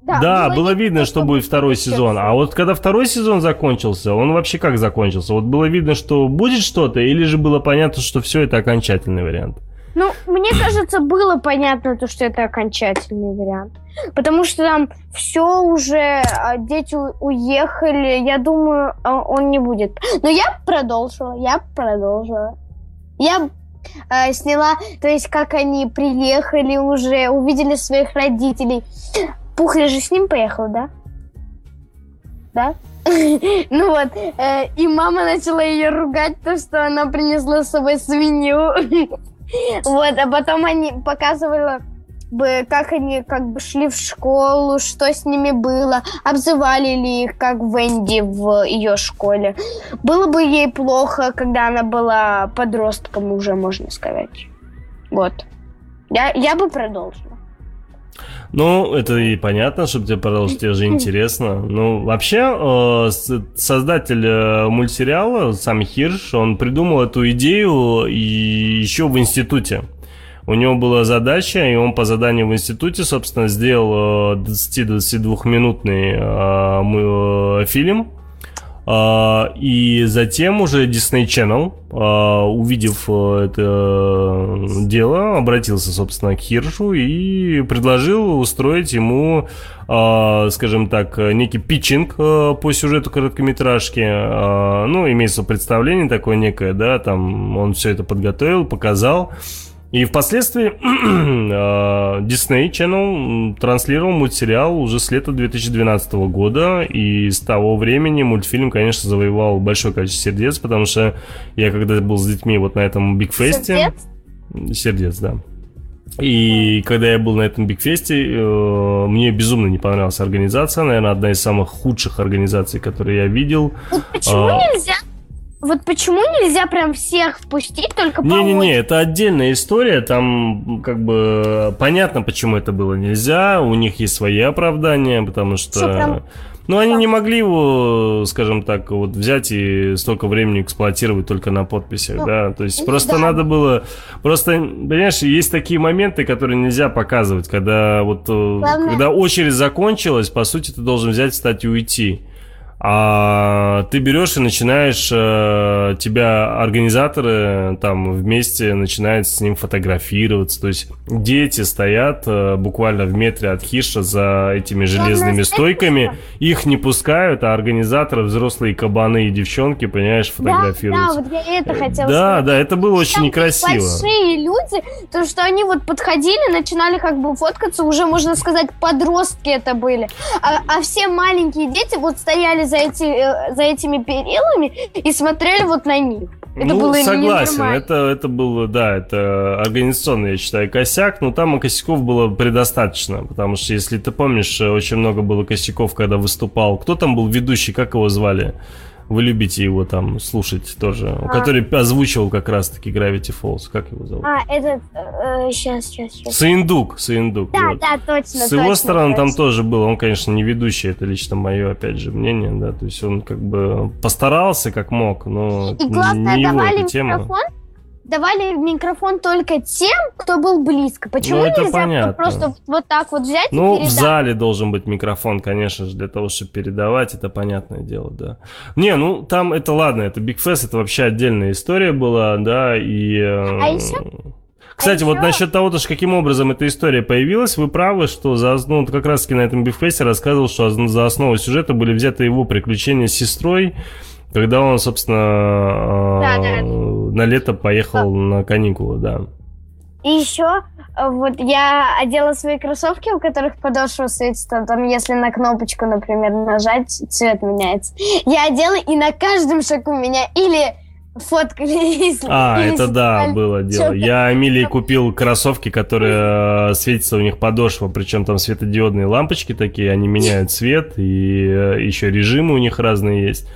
Видно, что будет- Да, было видно, что будет второй сезон. А вот когда второй сезон закончился, он вообще как закончился? Вот было видно, что будет что-то, или же было понятно, что все это окончательный вариант? Ну, мне кажется, было понятно, то, что это окончательный вариант. Потому что там все уже, а, дети уехали. Я думаю, а, он не будет. Но я продолжила, я продолжила. Я э, сняла, то есть, как они приехали уже, увидели своих родителей. Пухля же с ним поехал, да? Да? Ну вот, э, и мама начала ее ругать, то, что она принесла с собой свинью. Вот, а потом они показывали как они как бы шли в школу, что с ними было, обзывали ли их, как Венди в ее школе. Было бы ей плохо, когда она была подростком уже, можно сказать. Вот. Я, я бы продолжила. Ну, это и понятно, чтобы тебе продолжить, тебе же интересно. Ну, вообще, э, создатель э, мультсериала, сам Хирш, он придумал эту идею еще в институте. У него была задача, и он по заданию в институте, собственно, сделал э, 20-22-минутный э, мы- э, фильм. А, И затем уже Disney Channel, а, увидев э, это дело, обратился, собственно, к Хиршу и предложил устроить ему, а, скажем так, некий питчинг э, по сюжету короткометражки. Ну, имеется представление такое некое, да, там он все это подготовил, показал. И впоследствии э, Disney Channel транслировал мультсериал уже с лета 2012 года, и с того времени мультфильм, конечно, завоевал большое количество сердец, потому что я когда был с детьми вот на этом Бигфесте... Сердец? Сердец, да. И когда я был на этом Бигфесте, э, мне безумно не понравилась организация, наверное, одна из самых худших организаций, которые я видел. Вот почему А. нельзя вот почему нельзя прям всех впустить, только по Не-не-не, это отдельная история, там как бы понятно, почему это было нельзя, у них есть свои оправдания, потому что... Прям- Ну, они не могли его, скажем так, вот взять и столько времени эксплуатировать только на подписях, Ну, да, то есть ну просто да. надо было, просто, понимаешь, есть такие моменты, которые нельзя показывать, когда вот, э, Главное- когда очередь закончилась, по сути, ты должен взять, встать и уйти. А ты берешь и начинаешь, э, тебя организаторы там вместе начинают с ним фотографироваться. То есть дети стоят э, буквально в метре от хиша за этими железными стойками. Их не пускают, а организаторы, взрослые кабаны и девчонки, понимаешь, Да, да, фотографируются. вот я это хотела Да, сказать. да, это было очень Там некрасиво. Большие люди, то что они вот подходили, начинали как бы фоткаться, уже можно сказать подростки это были, а, а все маленькие дети вот стояли за эти э, за этими перилами и смотрели вот на них. Это ну, было согласен, это, это было, да, это организационный, я считаю, косяк, но там и косяков было предостаточно, потому что, если ты помнишь, э, очень много было косяков, когда выступал. Кто там был ведущий, как его звали? Вы любите его там слушать тоже, А. который озвучивал как раз-таки Gravity Falls, как его зовут? А, этот сейчас сейчас сейчас. Саиндук, Саиндук. Да, вот. да, точно. С его точно, стороны там точно. тоже был, он, конечно, не ведущий, это лично мое, опять же, мнение, да, то есть он как бы постарался как мог, но И главное, не его давали эта тема. микрофон, давали микрофон только тем, кто был близко. Почему Ну, это нельзя понятно. просто вот так вот взять Ну, и в передать? зале должен быть микрофон, конечно же, для того, чтобы передавать, это понятное дело, да. Не, ну, там это ладно, это Big Fest, это вообще отдельная история была, да, и... э, А ещё- Кстати, а вот ещё- насчет того, то, что каким образом эта история появилась, вы правы, что за, ну, как раз-таки на этом Бифесте рассказывал, что за основу сюжета были взяты его приключения с сестрой, когда он, собственно, Да, э, да. на лето поехал на каникулы, да. И еще вот я одела свои кроссовки, у которых подошва светится, там если на кнопочку, например, нажать, цвет меняется. Я одела, и на каждом шагу меня или фоткали, из- А, или это да, было дело. Я Эмилии купил кроссовки, которые э, светятся у них подошва, причем там светодиодные лампочки такие, они меняют цвет, и э, еще режимы у них разные есть.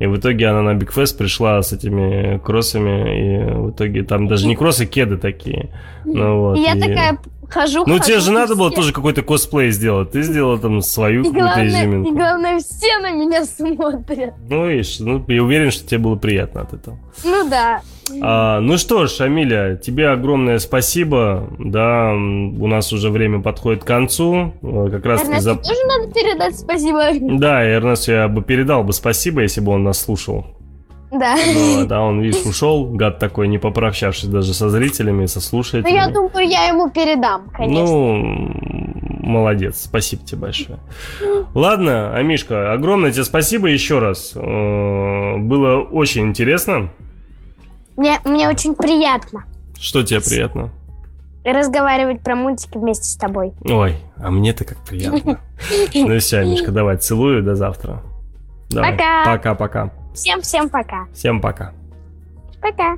И в итоге она на Big Fest пришла с этими кроссами, и в итоге там даже не кроссы, кеды такие. Ну, вот, я и- такая хожу, Ну, хожу, тебе же надо было все- тоже какой-то косплей сделать. Ты сделала там свою И какую-то главное, и изюминку. главное, все на меня смотрят. Ну, видишь, ну, я уверен, что тебе было приятно от этого. Ну да. А, ну что ж, Амиля, тебе огромное спасибо. Да, у нас уже время подходит к концу. Э, Как раз Эрнесту за... тоже надо передать спасибо. Да, Эрнесту я бы передал бы спасибо, если бы он нас слушал. Да. Но, да, он, видишь, ушел, гад такой, не попрощавшись даже со зрителями, со Ну, слушателями. я думаю, я ему передам, конечно. Ну, молодец, спасибо тебе большое. Ладно, Амишка, огромное тебе спасибо еще раз. Э, Было очень интересно. Мне, мне очень приятно Что тебе приятно? разговаривать про мультики вместе с тобой. Ой, а мне-то как приятно. Ну все, Мишка, давай, целую, до завтра. Давай. Пока. Пока-пока. Всем-всем пока. Всем пока. Пока.